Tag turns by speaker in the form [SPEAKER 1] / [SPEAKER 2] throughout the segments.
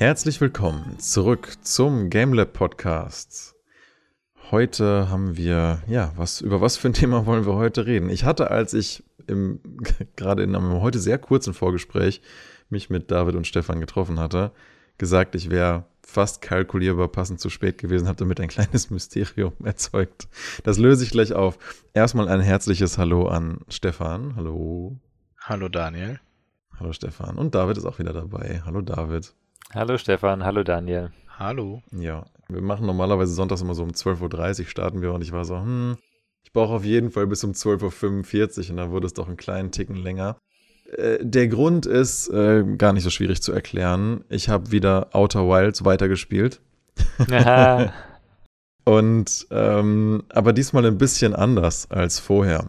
[SPEAKER 1] Herzlich willkommen zurück zum GameLab Podcast. Heute haben wir, ja, was, über was für ein Thema wollen wir heute reden? Ich hatte, als ich im, gerade in einem heute sehr kurzen Vorgespräch mich mit David und Stefan getroffen hatte, gesagt, ich wäre fast kalkulierbar passend zu spät gewesen, habe damit ein kleines Mysterium erzeugt. Das löse ich gleich auf. Erstmal ein herzliches Hallo an Stefan. Hallo.
[SPEAKER 2] Hallo Daniel.
[SPEAKER 1] Hallo Stefan. Und David ist auch wieder dabei. Hallo David.
[SPEAKER 3] Hallo Stefan, hallo Daniel.
[SPEAKER 2] Hallo.
[SPEAKER 1] Ja, wir machen normalerweise sonntags immer so um 12.30 Uhr starten wir und ich war so, hm, ich brauche auf jeden Fall bis um 12.45 Uhr und dann wurde es doch einen kleinen Ticken länger. Äh, der Grund ist äh, gar nicht so schwierig zu erklären. Ich habe wieder Outer Wilds weitergespielt. Und ähm, aber diesmal ein bisschen anders als vorher.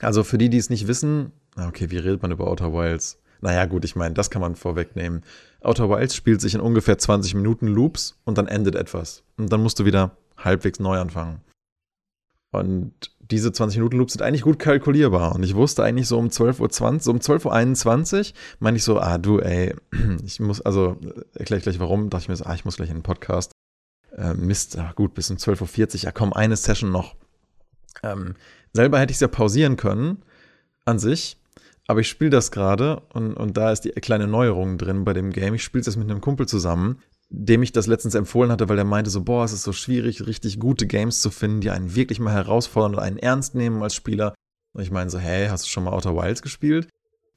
[SPEAKER 1] Also für die, die es nicht wissen, okay, wie redet man über Outer Wilds? Naja, gut, ich meine, das kann man vorwegnehmen. Outer Wilds spielt sich in ungefähr 20 Minuten Loops und dann endet etwas. Und dann musst du wieder halbwegs neu anfangen. Und diese 20 Minuten Loops sind eigentlich gut kalkulierbar. Und ich wusste eigentlich so um 12.20 Uhr, so um 12.21 Uhr, meine ich so, ah du, ey, ich muss, also erkläre ich gleich warum, dachte ich mir so, ah, ich muss gleich in den Podcast. Äh, Mist, ah, gut, bis um 12.40 Uhr, ja komm, eine Session noch. Ähm, selber hätte ich es ja pausieren können, an sich. Aber ich spiele das gerade und, und da ist die kleine Neuerung drin bei dem Game. Ich spiele das mit einem Kumpel zusammen, dem ich das letztens empfohlen hatte, weil er meinte so, boah, es ist so schwierig, richtig gute Games zu finden, die einen wirklich mal herausfordern und einen ernst nehmen als Spieler. Und ich meine so, hey, hast du schon mal Outer Wilds gespielt?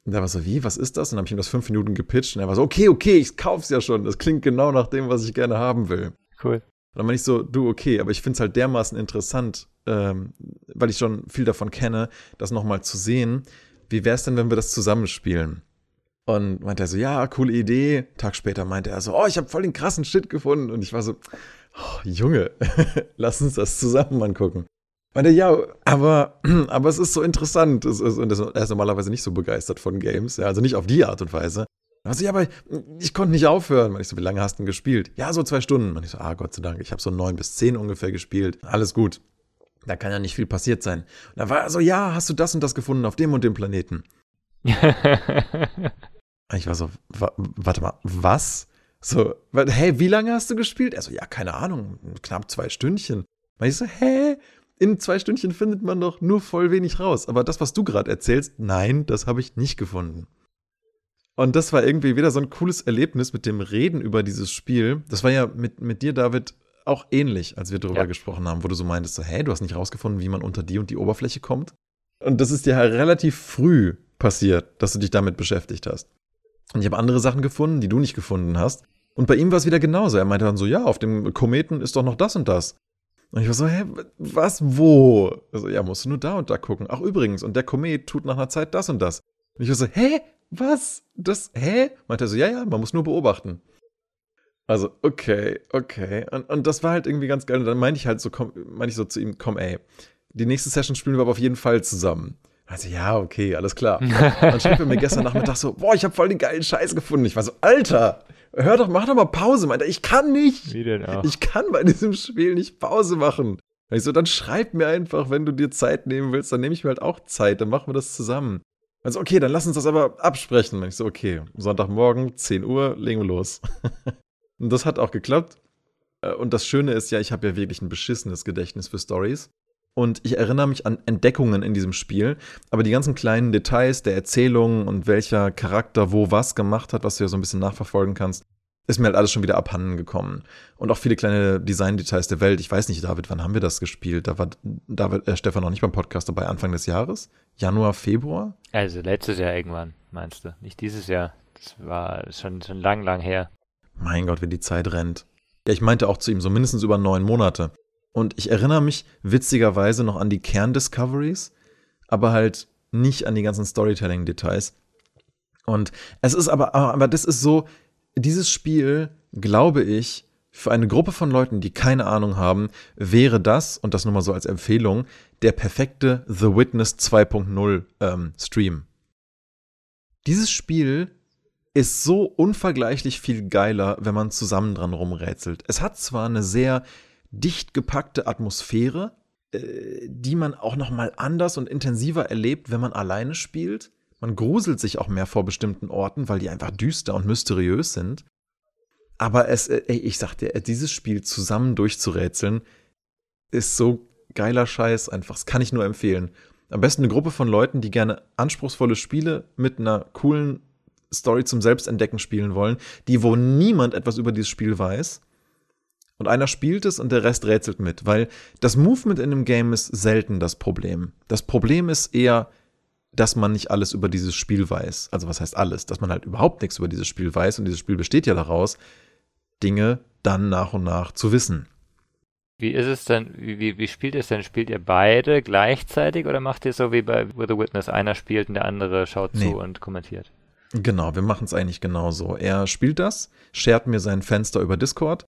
[SPEAKER 1] Und er war so, wie, was ist das? Und dann habe ich ihm das fünf Minuten gepitcht und er war so, okay, okay, ich kauf's ja schon. Das klingt genau nach dem, was ich gerne haben will.
[SPEAKER 3] Cool.
[SPEAKER 1] Und dann meine ich so, du, okay, aber ich finde es halt dermaßen interessant, ähm, weil ich schon viel davon kenne, das nochmal zu sehen. Wie wäre es denn, wenn wir das zusammenspielen? Und meinte er so, ja, coole Idee. Tag später meinte er so, oh, ich habe voll den krassen Shit gefunden. Und ich war so, oh, Junge, lass uns das zusammen angucken. Meinte, ja, aber, aber es ist so interessant. Es ist, und er ist normalerweise nicht so begeistert von Games, ja, also nicht auf die Art und Weise. Also, ja, aber ich konnte nicht aufhören. Meinte ich so, wie lange hast du denn gespielt? Ja, so zwei Stunden. Meinte ich so, ah, Gott sei Dank, ich habe so neun bis zehn ungefähr gespielt. Alles gut. Da kann ja nicht viel passiert sein. Und da war er so, ja, hast du das und das gefunden auf dem und dem Planeten? ich war so, wa warte mal, was? So, hey, wie lange hast du gespielt? Er so, ja, keine Ahnung, knapp zwei Stündchen. Und ich so, hä? In zwei Stündchen findet man doch nur voll wenig raus. Aber das, was du gerade erzählst, nein, das habe ich nicht gefunden. Und das war irgendwie wieder so ein cooles Erlebnis mit dem Reden über dieses Spiel. Das war ja mit, mit dir, David, auch ähnlich, als wir darüber ja. gesprochen haben, wo du so meintest, so, hey, du hast nicht rausgefunden, wie man unter die und die Oberfläche kommt. Und das ist dir halt relativ früh passiert, dass du dich damit beschäftigt hast. Und ich habe andere Sachen gefunden, die du nicht gefunden hast. Und bei ihm war es wieder genauso. Er meinte dann so, ja, auf dem Kometen ist doch noch das und das. Und ich war so, hä, was, wo? Also, ja, musst du nur da und da gucken. Ach, übrigens, und der Komet tut nach einer Zeit das und das. Und ich war so, hä, was? Das, hä? Meinte er so, ja, ja, man muss nur beobachten. Also, okay, okay. Und, und das war halt irgendwie ganz geil. Und dann meinte ich halt so, komm, meinte ich so zu ihm, komm, ey, die nächste Session spielen wir aber auf jeden Fall zusammen. Also, ja, okay, alles klar. dann schrieb er mir gestern Nachmittag so, boah, ich habe voll den geilen Scheiß gefunden. Ich war so, Alter, hör doch, mach doch mal Pause, meinte ich kann nicht.
[SPEAKER 3] Wie denn auch?
[SPEAKER 1] Ich kann bei diesem Spiel nicht Pause machen. Ich so, dann schreib mir einfach, wenn du dir Zeit nehmen willst, dann nehme ich mir halt auch Zeit, dann machen wir das zusammen. Also, okay, dann lass uns das aber absprechen. Und ich so, okay, Sonntagmorgen, 10 Uhr, legen wir los. Und das hat auch geklappt. Äh, und das Schöne ist ja, ich habe ja wirklich ein beschissenes Gedächtnis für Stories. Und ich erinnere mich an Entdeckungen in diesem Spiel, aber die ganzen kleinen Details der Erzählung und welcher Charakter wo was gemacht hat, was du ja so ein bisschen nachverfolgen kannst, ist mir halt alles schon wieder abhanden gekommen. Und auch viele kleine Design-Details der Welt. Ich weiß nicht, David, wann haben wir das gespielt? Da war David, äh, Stefan noch nicht beim Podcast dabei, Anfang des Jahres? Januar, Februar?
[SPEAKER 3] Also letztes Jahr irgendwann, meinst du? Nicht dieses Jahr. Das war schon, schon lang, lang her.
[SPEAKER 1] Mein Gott, wie die Zeit rennt. Ja, ich meinte auch zu ihm so mindestens über neun Monate. Und ich erinnere mich witzigerweise noch an die Kerndiscoveries, aber halt nicht an die ganzen Storytelling-Details. Und es ist aber, aber das ist so, dieses Spiel, glaube ich, für eine Gruppe von Leuten, die keine Ahnung haben, wäre das, und das nur mal so als Empfehlung, der perfekte The Witness 2.0 ähm, Stream. Dieses Spiel ist so unvergleichlich viel geiler, wenn man zusammen dran rumrätselt. Es hat zwar eine sehr dicht gepackte Atmosphäre, äh, die man auch noch mal anders und intensiver erlebt, wenn man alleine spielt. Man gruselt sich auch mehr vor bestimmten Orten, weil die einfach düster und mysteriös sind. Aber es, äh, ey, ich sag dir, dieses Spiel zusammen durchzurätseln, ist so geiler Scheiß einfach. Das kann ich nur empfehlen. Am besten eine Gruppe von Leuten, die gerne anspruchsvolle Spiele mit einer coolen Story zum Selbstentdecken spielen wollen, die wo niemand etwas über dieses Spiel weiß. Und einer spielt es und der Rest rätselt mit, weil das Movement in dem Game ist selten das Problem. Das Problem ist eher, dass man nicht alles über dieses Spiel weiß. Also was heißt alles? Dass man halt überhaupt nichts über dieses Spiel weiß und dieses Spiel besteht ja daraus, Dinge dann nach und nach zu wissen.
[SPEAKER 3] Wie ist es denn, wie, wie spielt es denn? Spielt ihr beide gleichzeitig oder macht ihr so wie bei With a Witness, einer spielt und der andere schaut nee. zu und kommentiert?
[SPEAKER 1] Genau, wir machen es eigentlich genauso. Er spielt das, shared mir sein Fenster über Discord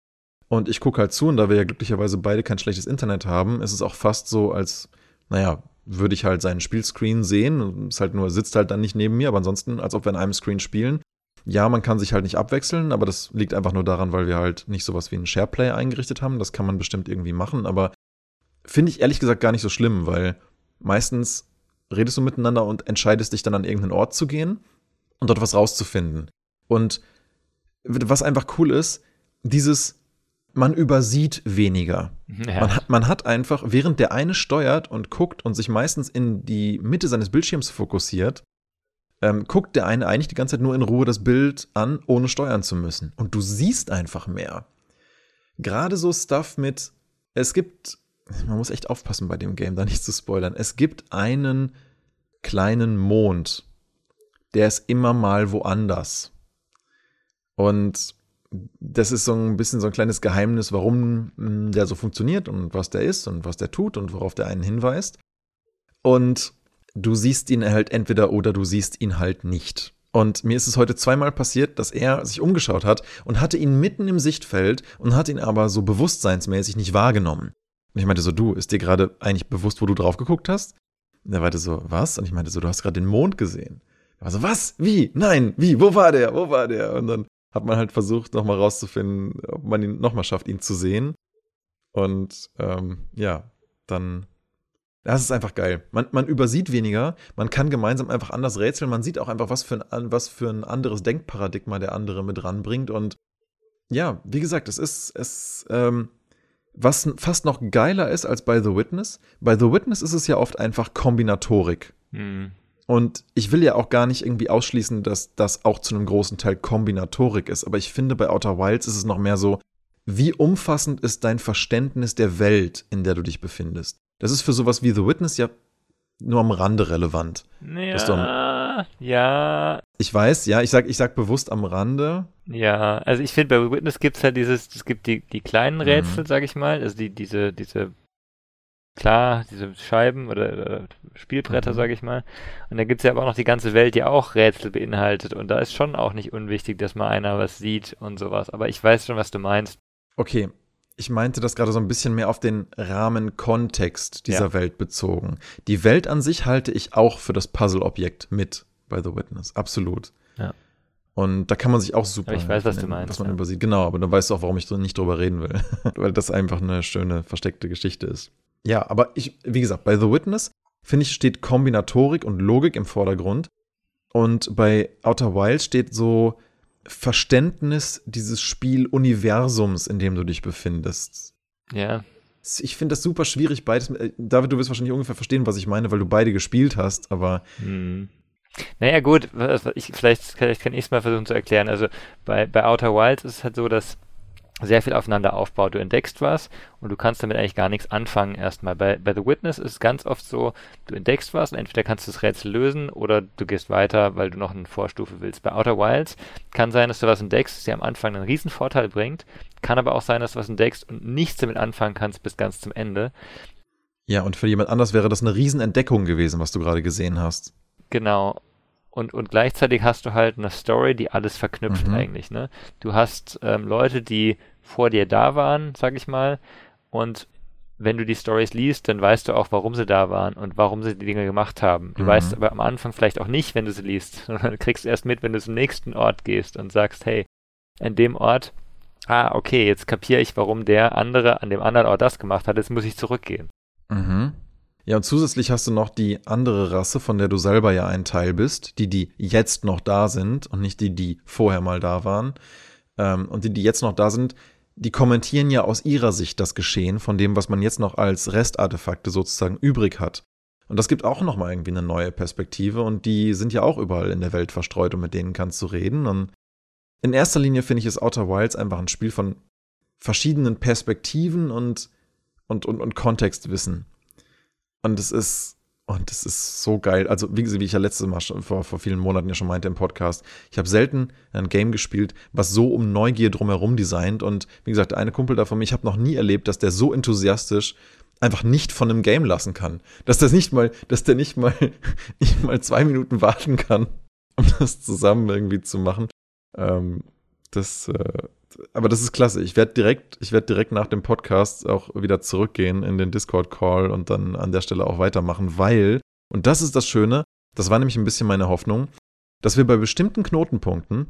[SPEAKER 1] und ich gucke halt zu und da wir ja glücklicherweise beide kein schlechtes Internet haben, ist es auch fast so, als, naja, würde ich halt seinen Spielscreen sehen. Es halt nur, sitzt halt dann nicht neben mir, aber ansonsten, als ob wir in einem Screen spielen. Ja, man kann sich halt nicht abwechseln, aber das liegt einfach nur daran, weil wir halt nicht sowas wie einen SharePlay eingerichtet haben. Das kann man bestimmt irgendwie machen, aber finde ich ehrlich gesagt gar nicht so schlimm, weil meistens redest du miteinander und entscheidest dich dann an irgendeinen Ort zu gehen und dort was rauszufinden. Und was einfach cool ist, dieses, man übersieht weniger. Ja. Man, hat, man hat einfach, während der eine steuert und guckt und sich meistens in die Mitte seines Bildschirms fokussiert, ähm, guckt der eine eigentlich die ganze Zeit nur in Ruhe das Bild an, ohne steuern zu müssen. Und du siehst einfach mehr. Gerade so Stuff mit, es gibt, man muss echt aufpassen bei dem Game, da nicht zu spoilern. Es gibt einen kleinen Mond, der ist immer mal woanders. Und das ist so ein bisschen so ein kleines Geheimnis, warum hm, der so funktioniert und was der ist und was der tut und worauf der einen hinweist. Und du siehst ihn halt entweder oder du siehst ihn halt nicht. Und mir ist es heute zweimal passiert, dass er sich umgeschaut hat und hatte ihn mitten im Sichtfeld und hat ihn aber so bewusstseinsmäßig nicht wahrgenommen. Und ich meinte so, du, ist dir gerade eigentlich bewusst, wo du drauf geguckt hast? Und er meinte so, was? Und ich meinte so, du hast gerade den Mond gesehen. Er war so, was? Wie? Nein, wie? Wo war der? Wo war der? Und dann hat man halt versucht, nochmal rauszufinden, ob man ihn nochmal schafft, ihn zu sehen. Und ähm, ja, dann das ist einfach geil. Man, man übersieht weniger, man kann gemeinsam einfach anders rätseln, man sieht auch einfach, was für ein, was für ein anderes Denkparadigma der andere mit ranbringt. Und ja, wie gesagt, es ist, es, ähm, was fast noch geiler ist als bei The Witness. Bei The Witness ist es ja oft einfach Kombinatorik. Mhm. Und ich will ja auch gar nicht irgendwie ausschließen, dass das auch zu einem großen Teil Kombinatorik ist. Aber ich finde, bei Outer Wilds ist es noch mehr so, wie umfassend ist dein Verständnis der Welt, in der du dich befindest? Das ist für sowas wie The Witness ja nur am Rande relevant.
[SPEAKER 3] Ja, ja.
[SPEAKER 1] Ich weiß, ja, ich sag, ich sag bewusst am Rande.
[SPEAKER 3] Ja, also ich finde, bei The Witness gibt es halt dieses, es gibt die, die kleinen mhm. Rätsel, mhm. sag ich mal, also die, diese, diese, klar, diese Scheiben oder, oder Spielbretter, mhm. sag ich mal. Und da gibt es ja aber auch noch die ganze Welt, die auch Rätsel beinhaltet. Und da ist schon auch nicht unwichtig, dass mal einer was sieht und sowas. Aber ich weiß schon, was du meinst.
[SPEAKER 1] Okay, ich meinte das gerade so ein bisschen mehr auf den Rahmenkontext dieser ja. Welt bezogen. Die Welt an sich halte ich auch für das Puzzle-Objekt mit bei The Witness. Absolut.
[SPEAKER 3] Ja.
[SPEAKER 1] Und da kann man sich auch super.
[SPEAKER 3] Aber ich weiß, was du meinst.
[SPEAKER 1] Was man ja. übersieht. Genau, aber dann weißt du auch, warum ich so nicht drüber reden will. Weil das einfach eine schöne, versteckte Geschichte ist. Ja, aber ich, wie gesagt, bei The Witness, finde ich, steht Kombinatorik und Logik im Vordergrund. Und bei Outer Wilds steht so Verständnis dieses Spieluniversums, in dem du dich befindest.
[SPEAKER 3] Ja.
[SPEAKER 1] Ich finde das super schwierig, beides. Äh, David, du wirst wahrscheinlich ungefähr verstehen, was ich meine, weil du beide gespielt hast, aber. Hm.
[SPEAKER 3] Naja, gut, ich, vielleicht, vielleicht kann ich es mal versuchen zu erklären. Also bei, bei Outer Wilds ist es halt so, dass sehr viel aufeinander aufbaut. Du entdeckst was und du kannst damit eigentlich gar nichts anfangen erstmal. Bei, bei The Witness ist es ganz oft so, du entdeckst was und entweder kannst du das Rätsel lösen oder du gehst weiter, weil du noch eine Vorstufe willst. Bei Outer Wilds kann sein, dass du was entdeckst, das dir am Anfang einen riesen Vorteil bringt, kann aber auch sein, dass du was entdeckst und nichts damit anfangen kannst bis ganz zum Ende.
[SPEAKER 1] Ja, und für jemand anders wäre das eine Riesenentdeckung gewesen, was du gerade gesehen hast.
[SPEAKER 3] Genau und, und gleichzeitig hast du halt eine Story, die alles verknüpft mhm. eigentlich. Ne? Du hast ähm, Leute, die vor dir da waren, sag ich mal, und wenn du die Stories liest, dann weißt du auch, warum sie da waren und warum sie die Dinge gemacht haben. Du mhm. weißt aber am Anfang vielleicht auch nicht, wenn du sie liest, sondern kriegst erst mit, wenn du zum nächsten Ort gehst und sagst, hey, an dem Ort, ah, okay, jetzt kapiere ich, warum der andere an dem anderen Ort das gemacht hat, jetzt muss ich zurückgehen.
[SPEAKER 1] Mhm. Ja, und zusätzlich hast du noch die andere Rasse, von der du selber ja ein Teil bist, die, die jetzt noch da sind und nicht die, die vorher mal da waren. ähm, und die, die jetzt noch da sind, die kommentieren ja aus ihrer Sicht das Geschehen von dem, was man jetzt noch als Restartefakte sozusagen übrig hat. Und das gibt auch nochmal irgendwie eine neue Perspektive und die sind ja auch überall in der Welt verstreut und mit denen kannst du reden. Und in erster Linie finde ich es Outer Wilds einfach ein Spiel von verschiedenen Perspektiven und, und, und, und Kontextwissen. Und es ist, und es ist so geil. Also, wie, wie ich ja letztes Mal schon, vor, vor vielen Monaten ja schon meinte im Podcast, ich habe selten ein Game gespielt, was so um Neugier drumherum designt. Und wie gesagt, eine Kumpel da von mir, ich habe noch nie erlebt, dass der so enthusiastisch einfach nicht von einem Game lassen kann. Dass das nicht mal, dass der nicht mal, nicht mal zwei Minuten warten kann, um das zusammen irgendwie zu machen. Ähm, das, äh, aber das ist klasse. Ich werde direkt, ich werde direkt nach dem Podcast auch wieder zurückgehen in den Discord-Call und dann an der Stelle auch weitermachen, weil, und das ist das Schöne, das war nämlich ein bisschen meine Hoffnung, dass wir bei bestimmten Knotenpunkten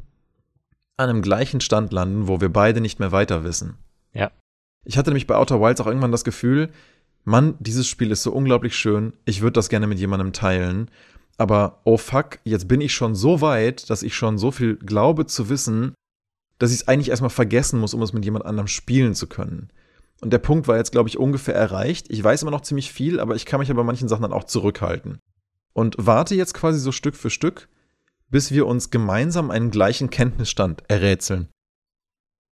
[SPEAKER 1] an einem gleichen Stand landen, wo wir beide nicht mehr weiter wissen.
[SPEAKER 3] Ja.
[SPEAKER 1] Ich hatte nämlich bei Outer Wilds auch irgendwann das Gefühl, Mann, dieses Spiel ist so unglaublich schön, ich würde das gerne mit jemandem teilen. Aber oh fuck, jetzt bin ich schon so weit, dass ich schon so viel glaube zu wissen, dass ich es eigentlich erstmal vergessen muss, um es mit jemand anderem spielen zu können. Und der Punkt war jetzt, glaube ich, ungefähr erreicht. Ich weiß immer noch ziemlich viel, aber ich kann mich aber bei manchen Sachen dann auch zurückhalten. Und warte jetzt quasi so Stück für Stück, bis wir uns gemeinsam einen gleichen Kenntnisstand errätseln.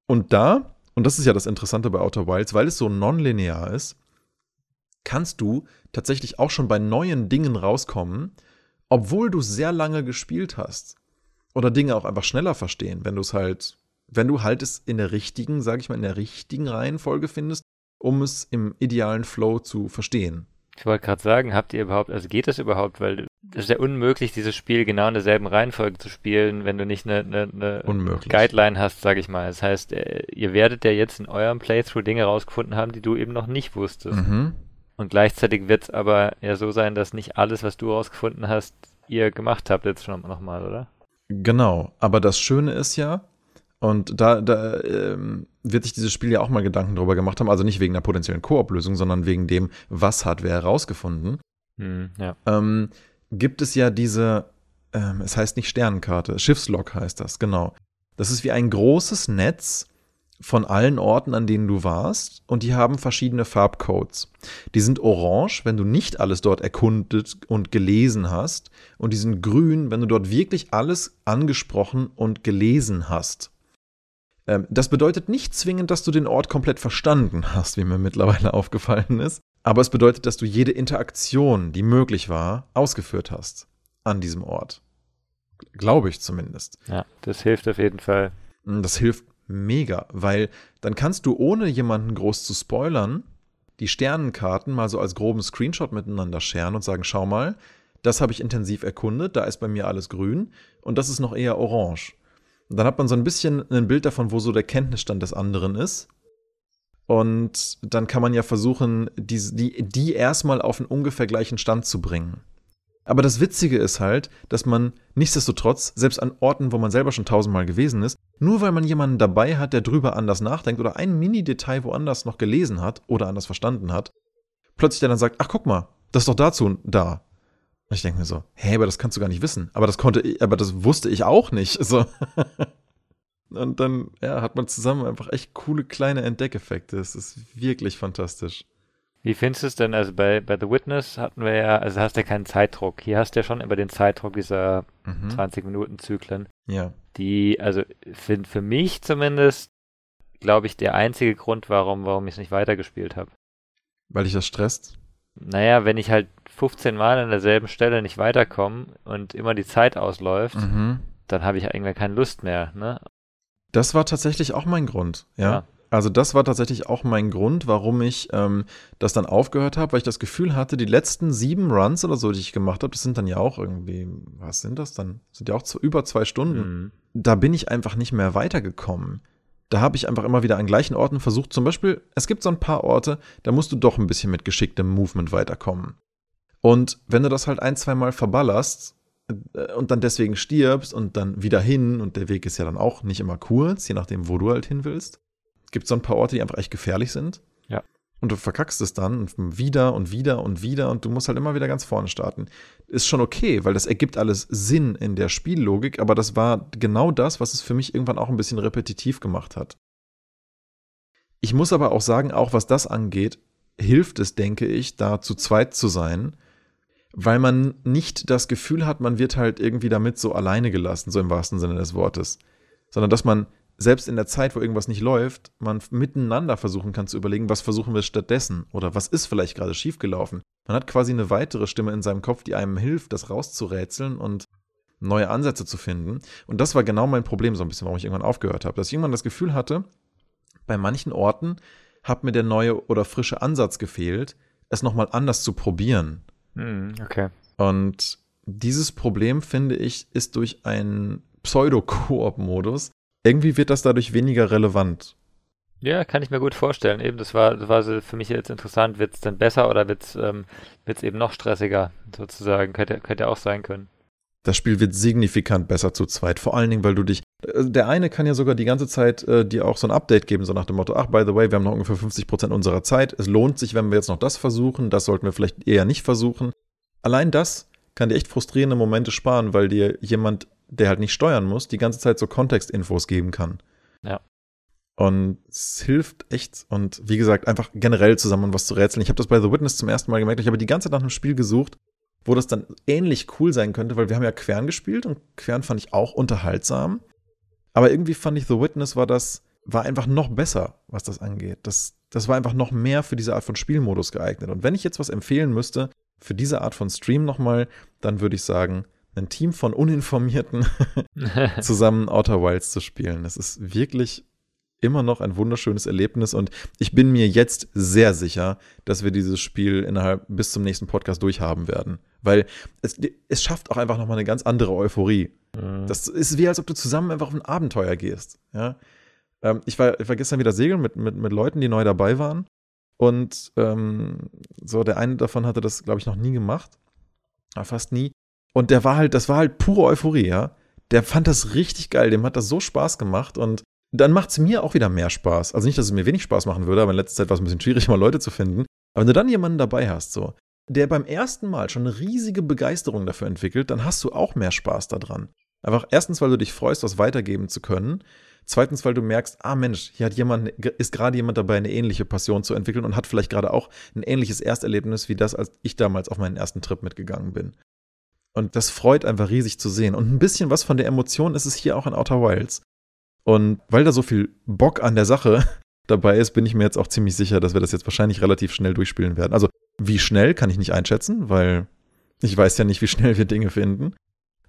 [SPEAKER 1] Und da, und das ist ja das Interessante bei Outer Wilds, weil es so nonlinear ist, kannst du tatsächlich auch schon bei neuen Dingen rauskommen, obwohl du sehr lange gespielt hast. Oder Dinge auch einfach schneller verstehen, wenn du es halt wenn du halt es in der richtigen, sag ich mal, in der richtigen Reihenfolge findest, um es im idealen Flow zu verstehen.
[SPEAKER 3] Ich wollte gerade sagen, habt ihr überhaupt, also geht das überhaupt, weil es ist ja unmöglich, dieses Spiel genau in derselben Reihenfolge zu spielen, wenn du nicht eine, eine, eine Guideline hast, sag ich mal. Das heißt, äh, ihr werdet ja jetzt in eurem Playthrough Dinge rausgefunden haben, die du eben noch nicht wusstest. Mhm. Und gleichzeitig wird es aber ja so sein, dass nicht alles, was du rausgefunden hast, ihr gemacht habt jetzt schon nochmal, oder?
[SPEAKER 1] Genau, aber das Schöne ist ja, und da, da ähm, wird sich dieses Spiel ja auch mal Gedanken darüber gemacht haben, also nicht wegen einer potenziellen Koop-Lösung, sondern wegen dem, was hat wer herausgefunden.
[SPEAKER 3] Hm, ja.
[SPEAKER 1] ähm, gibt es ja diese, ähm, es heißt nicht Sternenkarte, Schiffslog heißt das, genau. Das ist wie ein großes Netz von allen Orten, an denen du warst, und die haben verschiedene Farbcodes. Die sind orange, wenn du nicht alles dort erkundet und gelesen hast, und die sind grün, wenn du dort wirklich alles angesprochen und gelesen hast. Ähm, das bedeutet nicht zwingend, dass du den Ort komplett verstanden hast, wie mir mittlerweile aufgefallen ist. Aber es bedeutet, dass du jede Interaktion, die möglich war, ausgeführt hast an diesem Ort. Glaube ich zumindest.
[SPEAKER 3] Ja, das hilft auf jeden Fall.
[SPEAKER 1] Hm, das hilft mega, weil dann kannst du, ohne jemanden groß zu spoilern, die Sternenkarten mal so als groben Screenshot miteinander scheren und sagen, schau mal, das habe ich intensiv erkundet, da ist bei mir alles grün und das ist noch eher orange. Und dann hat man so ein bisschen ein Bild davon, wo so der Kenntnisstand des anderen ist. Und dann kann man ja versuchen, die, die, die erstmal auf einen ungefähr gleichen Stand zu bringen. Aber das Witzige ist halt, dass man nichtsdestotrotz, selbst an Orten, wo man selber schon tausendmal gewesen ist, nur weil man jemanden dabei hat, der drüber anders nachdenkt oder ein Mini-Detail woanders noch gelesen hat oder anders verstanden hat, plötzlich dann sagt, ach guck mal, das ist doch dazu da. Und ich denke mir so, hä, aber das kannst du gar nicht wissen. Aber das konnte ich, aber das wusste ich auch nicht. So. Und dann, ja, hat man zusammen einfach echt coole kleine Entdeckeffekte. Es ist wirklich fantastisch.
[SPEAKER 3] Wie findest du es denn? Also bei, bei The Witness hatten wir ja, also hast du ja keinen Zeitdruck. Hier hast du ja schon über den Zeitdruck dieser mhm. 20-Minuten-Zyklen.
[SPEAKER 1] Ja.
[SPEAKER 3] Die, also für, für mich zumindest, glaube ich, der einzige Grund, warum, warum ich es nicht weitergespielt habe.
[SPEAKER 1] Weil dich das stresst?
[SPEAKER 3] Naja, wenn ich halt 15 Mal an derselben Stelle nicht weiterkomme und immer die Zeit ausläuft, mhm. dann habe ich irgendwann keine Lust mehr. Ne?
[SPEAKER 1] Das war tatsächlich auch mein Grund, ja. ja. Also das war tatsächlich auch mein Grund, warum ich ähm, das dann aufgehört habe, weil ich das Gefühl hatte, die letzten sieben Runs oder so, die ich gemacht habe, das sind dann ja auch irgendwie, was sind das dann? Das sind ja auch zu, über zwei Stunden. Mhm. Da bin ich einfach nicht mehr weitergekommen da habe ich einfach immer wieder an gleichen Orten versucht. Zum Beispiel, es gibt so ein paar Orte, da musst du doch ein bisschen mit geschicktem Movement weiterkommen. Und wenn du das halt ein, zwei Mal verballerst äh, und dann deswegen stirbst und dann wieder hin, und der Weg ist ja dann auch nicht immer kurz, je nachdem, wo du halt hin willst, gibt es so ein paar Orte, die einfach echt gefährlich sind.
[SPEAKER 3] Ja.
[SPEAKER 1] und du verkackst es dann und wieder und wieder und wieder und du musst halt immer wieder ganz vorne starten. Ist schon okay, weil das ergibt alles Sinn in der Spiellogik, aber das war genau das, was es für mich irgendwann auch ein bisschen repetitiv gemacht hat. Ich muss aber auch sagen, auch was das angeht, hilft es, denke ich, da zu zweit zu sein, weil man nicht das Gefühl hat, man wird halt irgendwie damit so alleine gelassen, so im wahrsten Sinne des Wortes, sondern dass man selbst in der Zeit, wo irgendwas nicht läuft, man miteinander versuchen kann zu überlegen, was versuchen wir stattdessen oder was ist vielleicht gerade schiefgelaufen. Man hat quasi eine weitere Stimme in seinem Kopf, die einem hilft, das rauszurätseln und neue Ansätze zu finden. Und das war genau mein Problem so ein bisschen, warum ich irgendwann aufgehört habe, dass ich irgendwann das Gefühl hatte, bei manchen Orten hat mir der neue oder frische Ansatz gefehlt, es nochmal anders zu probieren.
[SPEAKER 3] Hm, okay.
[SPEAKER 1] Und dieses Problem, finde ich, ist durch einen Pseudo-Koop-Modus irgendwie wird das dadurch weniger relevant.
[SPEAKER 3] Ja, kann ich mir gut vorstellen. Eben, das war, das war für mich jetzt interessant. Wird es denn besser oder wird es ähm, eben noch stressiger, sozusagen? Könnte, könnte auch sein können.
[SPEAKER 1] Das Spiel wird signifikant besser zu zweit. Vor allen Dingen, weil du dich. Äh, der eine kann ja sogar die ganze Zeit äh, dir auch so ein Update geben, so nach dem Motto: Ach, by the way, wir haben noch ungefähr 50 Prozent unserer Zeit. Es lohnt sich, wenn wir jetzt noch das versuchen. Das sollten wir vielleicht eher nicht versuchen. Allein das kann dir echt frustrierende Momente sparen, weil dir jemand der halt nicht steuern muss, die ganze Zeit so Kontextinfos geben kann.
[SPEAKER 3] Ja.
[SPEAKER 1] Und es hilft echt. Und wie gesagt, einfach generell zusammen was zu rätseln. Ich habe das bei The Witness zum ersten Mal gemerkt. Ich habe die ganze Zeit nach einem Spiel gesucht, wo das dann ähnlich cool sein könnte, weil wir haben ja Quern gespielt und Quern fand ich auch unterhaltsam. Aber irgendwie fand ich The Witness war das, war einfach noch besser, was das angeht. Das, das war einfach noch mehr für diese Art von Spielmodus geeignet. Und wenn ich jetzt was empfehlen müsste für diese Art von Stream nochmal, dann würde ich sagen, ein Team von Uninformierten zusammen Outer Wilds zu spielen. Das ist wirklich immer noch ein wunderschönes Erlebnis und ich bin mir jetzt sehr sicher, dass wir dieses Spiel innerhalb bis zum nächsten Podcast durchhaben werden, weil es, es schafft auch einfach nochmal eine ganz andere Euphorie. Mhm. Das ist wie, als ob du zusammen einfach auf ein Abenteuer gehst. Ja? Ähm, ich, war, ich war gestern wieder segeln mit, mit, mit Leuten, die neu dabei waren und ähm, so der eine davon hatte das, glaube ich, noch nie gemacht, fast nie. Und der war halt, das war halt pure Euphorie, ja. Der fand das richtig geil, dem hat das so Spaß gemacht und dann macht es mir auch wieder mehr Spaß. Also nicht, dass es mir wenig Spaß machen würde, aber in letzter Zeit war es ein bisschen schwierig, mal Leute zu finden. Aber wenn du dann jemanden dabei hast, so, der beim ersten Mal schon eine riesige Begeisterung dafür entwickelt, dann hast du auch mehr Spaß daran. Einfach erstens, weil du dich freust, was weitergeben zu können. Zweitens, weil du merkst, ah Mensch, hier hat jemand, ist gerade jemand dabei, eine ähnliche Passion zu entwickeln und hat vielleicht gerade auch ein ähnliches Ersterlebnis wie das, als ich damals auf meinen ersten Trip mitgegangen bin. Und das freut einfach riesig zu sehen. Und ein bisschen was von der Emotion ist es hier auch in Outer Wilds. Und weil da so viel Bock an der Sache dabei ist, bin ich mir jetzt auch ziemlich sicher, dass wir das jetzt wahrscheinlich relativ schnell durchspielen werden. Also, wie schnell kann ich nicht einschätzen, weil ich weiß ja nicht, wie schnell wir Dinge finden.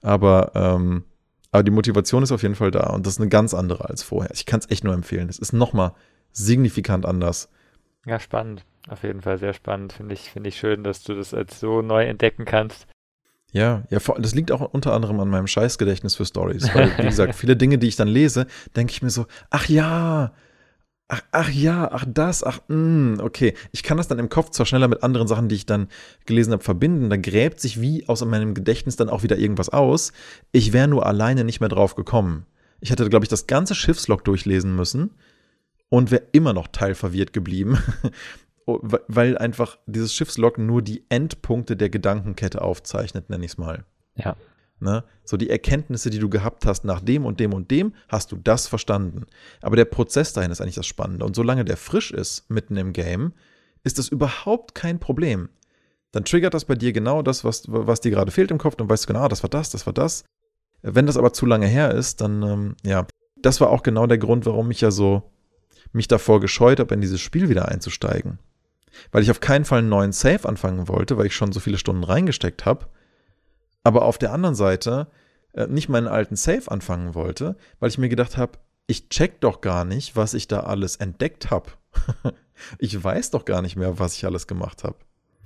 [SPEAKER 1] Aber, ähm, aber die Motivation ist auf jeden Fall da und das ist eine ganz andere als vorher. Ich kann es echt nur empfehlen. Es ist nochmal signifikant anders.
[SPEAKER 3] Ja, spannend. Auf jeden Fall sehr spannend. Finde ich, finde ich schön, dass du das als so neu entdecken kannst.
[SPEAKER 1] Ja, ja, das liegt auch unter anderem an meinem Scheißgedächtnis für Stories. Weil, wie gesagt, viele Dinge, die ich dann lese, denke ich mir so, ach ja, ach, ach ja, ach das, ach, mh, mm, okay. Ich kann das dann im Kopf zwar schneller mit anderen Sachen, die ich dann gelesen habe, verbinden. Da gräbt sich wie aus meinem Gedächtnis dann auch wieder irgendwas aus. Ich wäre nur alleine nicht mehr drauf gekommen. Ich hätte, glaube ich, das ganze Schiffslog durchlesen müssen und wäre immer noch teilverwirrt geblieben. Oh, weil einfach dieses Schiffslog nur die Endpunkte der Gedankenkette aufzeichnet, nenne ich es mal.
[SPEAKER 3] Ja.
[SPEAKER 1] Ne? So die Erkenntnisse, die du gehabt hast nach dem und dem und dem, hast du das verstanden. Aber der Prozess dahin ist eigentlich das Spannende. Und solange der frisch ist mitten im Game, ist das überhaupt kein Problem. Dann triggert das bei dir genau das, was, was dir gerade fehlt im Kopf. Dann weißt du genau, ah, das war das, das war das. Wenn das aber zu lange her ist, dann, ähm, ja, das war auch genau der Grund, warum ich ja so mich davor gescheut habe, in dieses Spiel wieder einzusteigen weil ich auf keinen Fall einen neuen Save anfangen wollte, weil ich schon so viele Stunden reingesteckt habe. Aber auf der anderen Seite äh, nicht meinen alten Save anfangen wollte, weil ich mir gedacht habe, ich check doch gar nicht, was ich da alles entdeckt habe. ich weiß doch gar nicht mehr, was ich alles gemacht habe.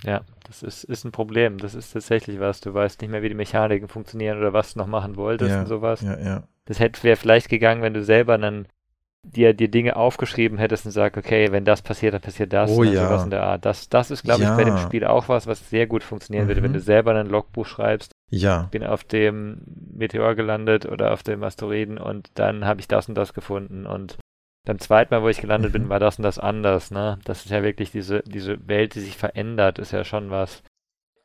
[SPEAKER 3] Ja, das ist, ist ein Problem. Das ist tatsächlich was. Du weißt nicht mehr, wie die Mechaniken funktionieren oder was du noch machen wolltest
[SPEAKER 1] ja,
[SPEAKER 3] und sowas.
[SPEAKER 1] Ja, ja.
[SPEAKER 3] Das hätte wäre vielleicht gegangen, wenn du selber einen dir die Dinge aufgeschrieben hättest und sagst, okay, wenn das passiert, dann passiert das.
[SPEAKER 1] Oh, ja.
[SPEAKER 3] sowas in der Art. Das, das ist, glaube ja. ich, bei dem Spiel auch was, was sehr gut funktionieren mhm. würde, wenn du selber ein Logbuch schreibst.
[SPEAKER 1] Ja.
[SPEAKER 3] Bin auf dem Meteor gelandet oder auf dem Asteroiden und dann habe ich das und das gefunden und Beim zweiten Mal, wo ich gelandet
[SPEAKER 1] Mhm.
[SPEAKER 3] bin, war das und das anders, ne? Das ist ja wirklich diese, diese Welt, die sich verändert, ist ja schon was,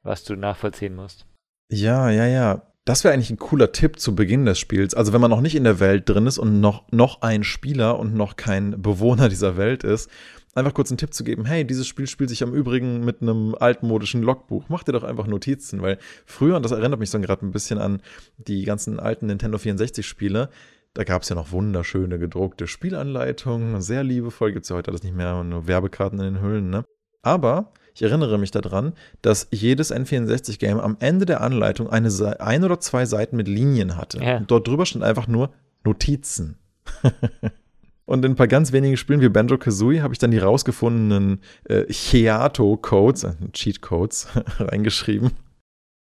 [SPEAKER 3] was du nachvollziehen musst.
[SPEAKER 1] Ja, ja, ja. Das wäre eigentlich ein cooler Tipp zu Beginn des Spiels. Also wenn man noch nicht in der Welt drin ist und noch, noch ein Spieler und noch kein Bewohner dieser Welt ist, einfach kurz einen Tipp zu geben, hey, dieses Spiel spielt sich am Übrigen mit einem altmodischen Logbuch. Mach dir doch einfach Notizen, weil früher, und das erinnert mich so gerade ein bisschen an die ganzen alten Nintendo 64-Spiele, da gab es ja noch wunderschöne gedruckte Spielanleitungen, sehr liebevoll, gibt es ja heute alles nicht mehr, nur Werbekarten in den Hüllen, ne? Aber ich erinnere mich daran, dass jedes N64-Game am Ende der Anleitung eine Se ein oder zwei Seiten mit Linien hatte.
[SPEAKER 3] Ja.
[SPEAKER 1] Und dort drüber stand einfach nur Notizen. Und in ein paar ganz wenigen Spielen wie Banjo Kazooie habe ich dann die rausgefundenen äh, Cheato-Codes, äh, Cheat-Codes, reingeschrieben.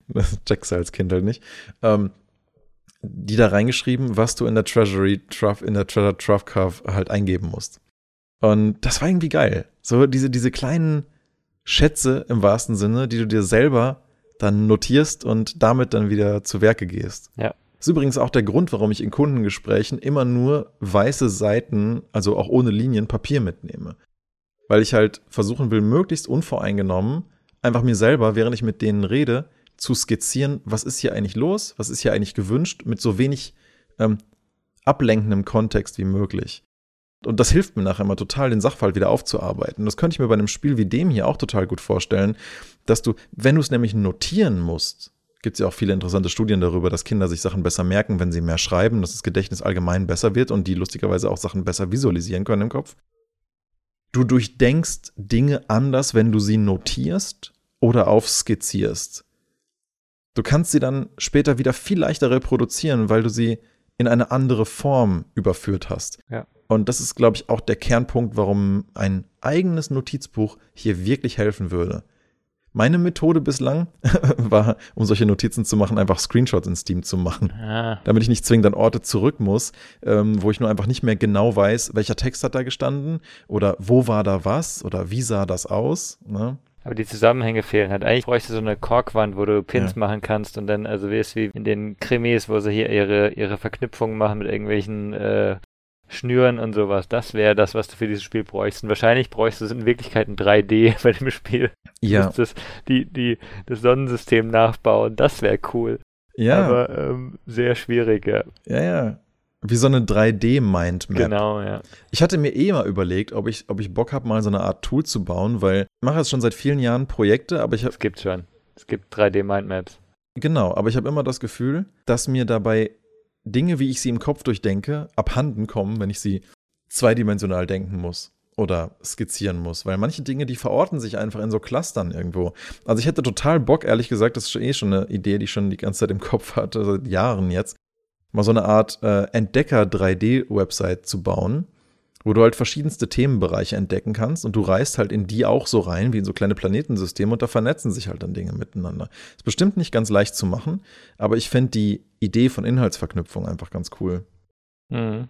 [SPEAKER 1] Das checkst du als Kind halt nicht. Ähm, die da reingeschrieben, was du in der Treasury Truff, in der Treasure Truff Cove halt eingeben musst. Und das war irgendwie geil. So diese, diese kleinen Schätze im wahrsten Sinne, die du dir selber dann notierst und damit dann wieder zu Werke gehst.
[SPEAKER 3] Ja.
[SPEAKER 1] Das ist übrigens auch der Grund, warum ich in Kundengesprächen immer nur weiße Seiten, also auch ohne Linien, Papier mitnehme. Weil ich halt versuchen will, möglichst unvoreingenommen, einfach mir selber, während ich mit denen rede, zu skizzieren, was ist hier eigentlich los, was ist hier eigentlich gewünscht, mit so wenig ähm, ablenkendem Kontext wie möglich. Und das hilft mir nachher immer total, den Sachverhalt wieder aufzuarbeiten. Das könnte ich mir bei einem Spiel wie dem hier auch total gut vorstellen, dass du, wenn du es nämlich notieren musst, gibt es ja auch viele interessante Studien darüber, dass Kinder sich Sachen besser merken, wenn sie mehr schreiben, dass das Gedächtnis allgemein besser wird und die lustigerweise auch Sachen besser visualisieren können im Kopf. Du durchdenkst Dinge anders, wenn du sie notierst oder aufskizzierst. Du kannst sie dann später wieder viel leichter reproduzieren, weil du sie in eine andere Form überführt hast.
[SPEAKER 3] Ja.
[SPEAKER 1] Und das ist, glaube ich, auch der Kernpunkt, warum ein eigenes Notizbuch hier wirklich helfen würde. Meine Methode bislang war, um solche Notizen zu machen, einfach Screenshots in Steam zu machen.
[SPEAKER 3] Ah,
[SPEAKER 1] Damit ich nicht zwingend an Orte zurück muss, ähm, wo ich nur einfach nicht mehr genau weiß, welcher Text hat da gestanden oder wo war da was oder wie sah das aus. Ne?
[SPEAKER 3] aber die Zusammenhänge fehlen halt. Eigentlich bräuchte so eine Korkwand, wo du Pins
[SPEAKER 1] Ja.
[SPEAKER 3] machen kannst und dann, also wie es wie in den Krimis, wo sie hier ihre, ihre Verknüpfungen machen mit irgendwelchen äh, Schnüren und sowas. Das wäre das, was du für dieses Spiel bräuchst. Und wahrscheinlich bräuchst du es in Wirklichkeit in 3D bei dem Spiel. Du
[SPEAKER 1] Ja,
[SPEAKER 3] müsstest die, die, das Sonnensystem nachbauen. Das wäre cool.
[SPEAKER 1] ja,
[SPEAKER 3] Aber ähm, sehr schwierig, ja.
[SPEAKER 1] ja, ja. Wie so eine 3D-Mindmap.
[SPEAKER 3] Genau, ja.
[SPEAKER 1] Ich hatte mir eh mal überlegt, ob ich, ob ich Bock habe, mal so eine Art Tool zu bauen, weil ich mache jetzt schon seit vielen Jahren Projekte, aber ich habe
[SPEAKER 3] Es gibt schon. Es gibt 3D-Mindmaps.
[SPEAKER 1] Genau, aber ich habe immer das Gefühl, dass mir dabei Dinge, wie ich sie im Kopf durchdenke, abhanden kommen, wenn ich sie zweidimensional denken muss oder skizzieren muss. Weil manche Dinge, die verorten sich einfach in so Clustern irgendwo. Also ich hätte total Bock, ehrlich gesagt, das ist eh schon eine Idee, die ich schon die ganze Zeit im Kopf hatte, seit Jahren jetzt, mal so eine Art äh, Entdecker-3D-Website zu bauen, wo du halt verschiedenste Themenbereiche entdecken kannst und du reist halt in die auch so rein, wie in so kleine Planetensysteme und da vernetzen sich halt dann Dinge miteinander. Ist bestimmt nicht ganz leicht zu machen, aber ich fände die Idee von Inhaltsverknüpfung einfach ganz cool.
[SPEAKER 3] Mhm.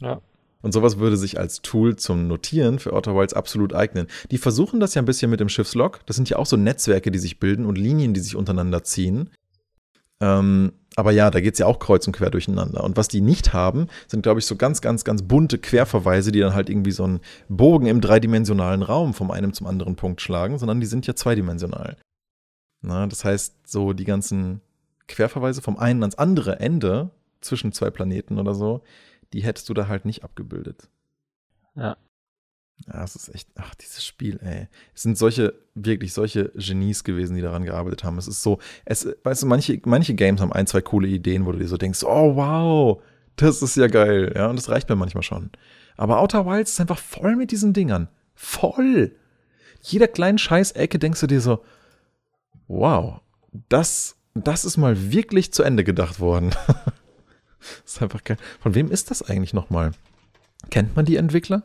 [SPEAKER 3] Ja.
[SPEAKER 1] Und sowas würde sich als Tool zum Notieren für Outer Wilds absolut eignen. Die versuchen das ja ein bisschen mit dem Schiffslog. Das sind ja auch so Netzwerke, die sich bilden und Linien, die sich untereinander ziehen. Ähm, aber ja, da geht es ja auch kreuz und quer durcheinander. Und was die nicht haben, sind, glaube ich, so ganz, ganz, ganz bunte Querverweise, die dann halt irgendwie so einen Bogen im dreidimensionalen Raum vom einen zum anderen Punkt schlagen, sondern die sind ja zweidimensional. Na, das heißt, so die ganzen Querverweise vom einen ans andere Ende zwischen zwei Planeten oder so, die hättest du da halt nicht abgebildet.
[SPEAKER 3] Ja.
[SPEAKER 1] Ja, es ist echt, ach, dieses Spiel, ey. Es sind solche, wirklich solche Genies gewesen, die daran gearbeitet haben. Es ist so, es, weißt du, manche, manche Games haben ein, zwei coole Ideen, wo du dir so denkst, oh wow, das ist ja geil, ja, und das reicht mir manchmal schon. Aber Outer Wilds ist einfach voll mit diesen Dingern. Voll. Jeder kleinen Scheißecke denkst du dir so, wow, das, das ist mal wirklich zu Ende gedacht worden. das ist einfach geil. Von wem ist das eigentlich nochmal? Kennt man die Entwickler?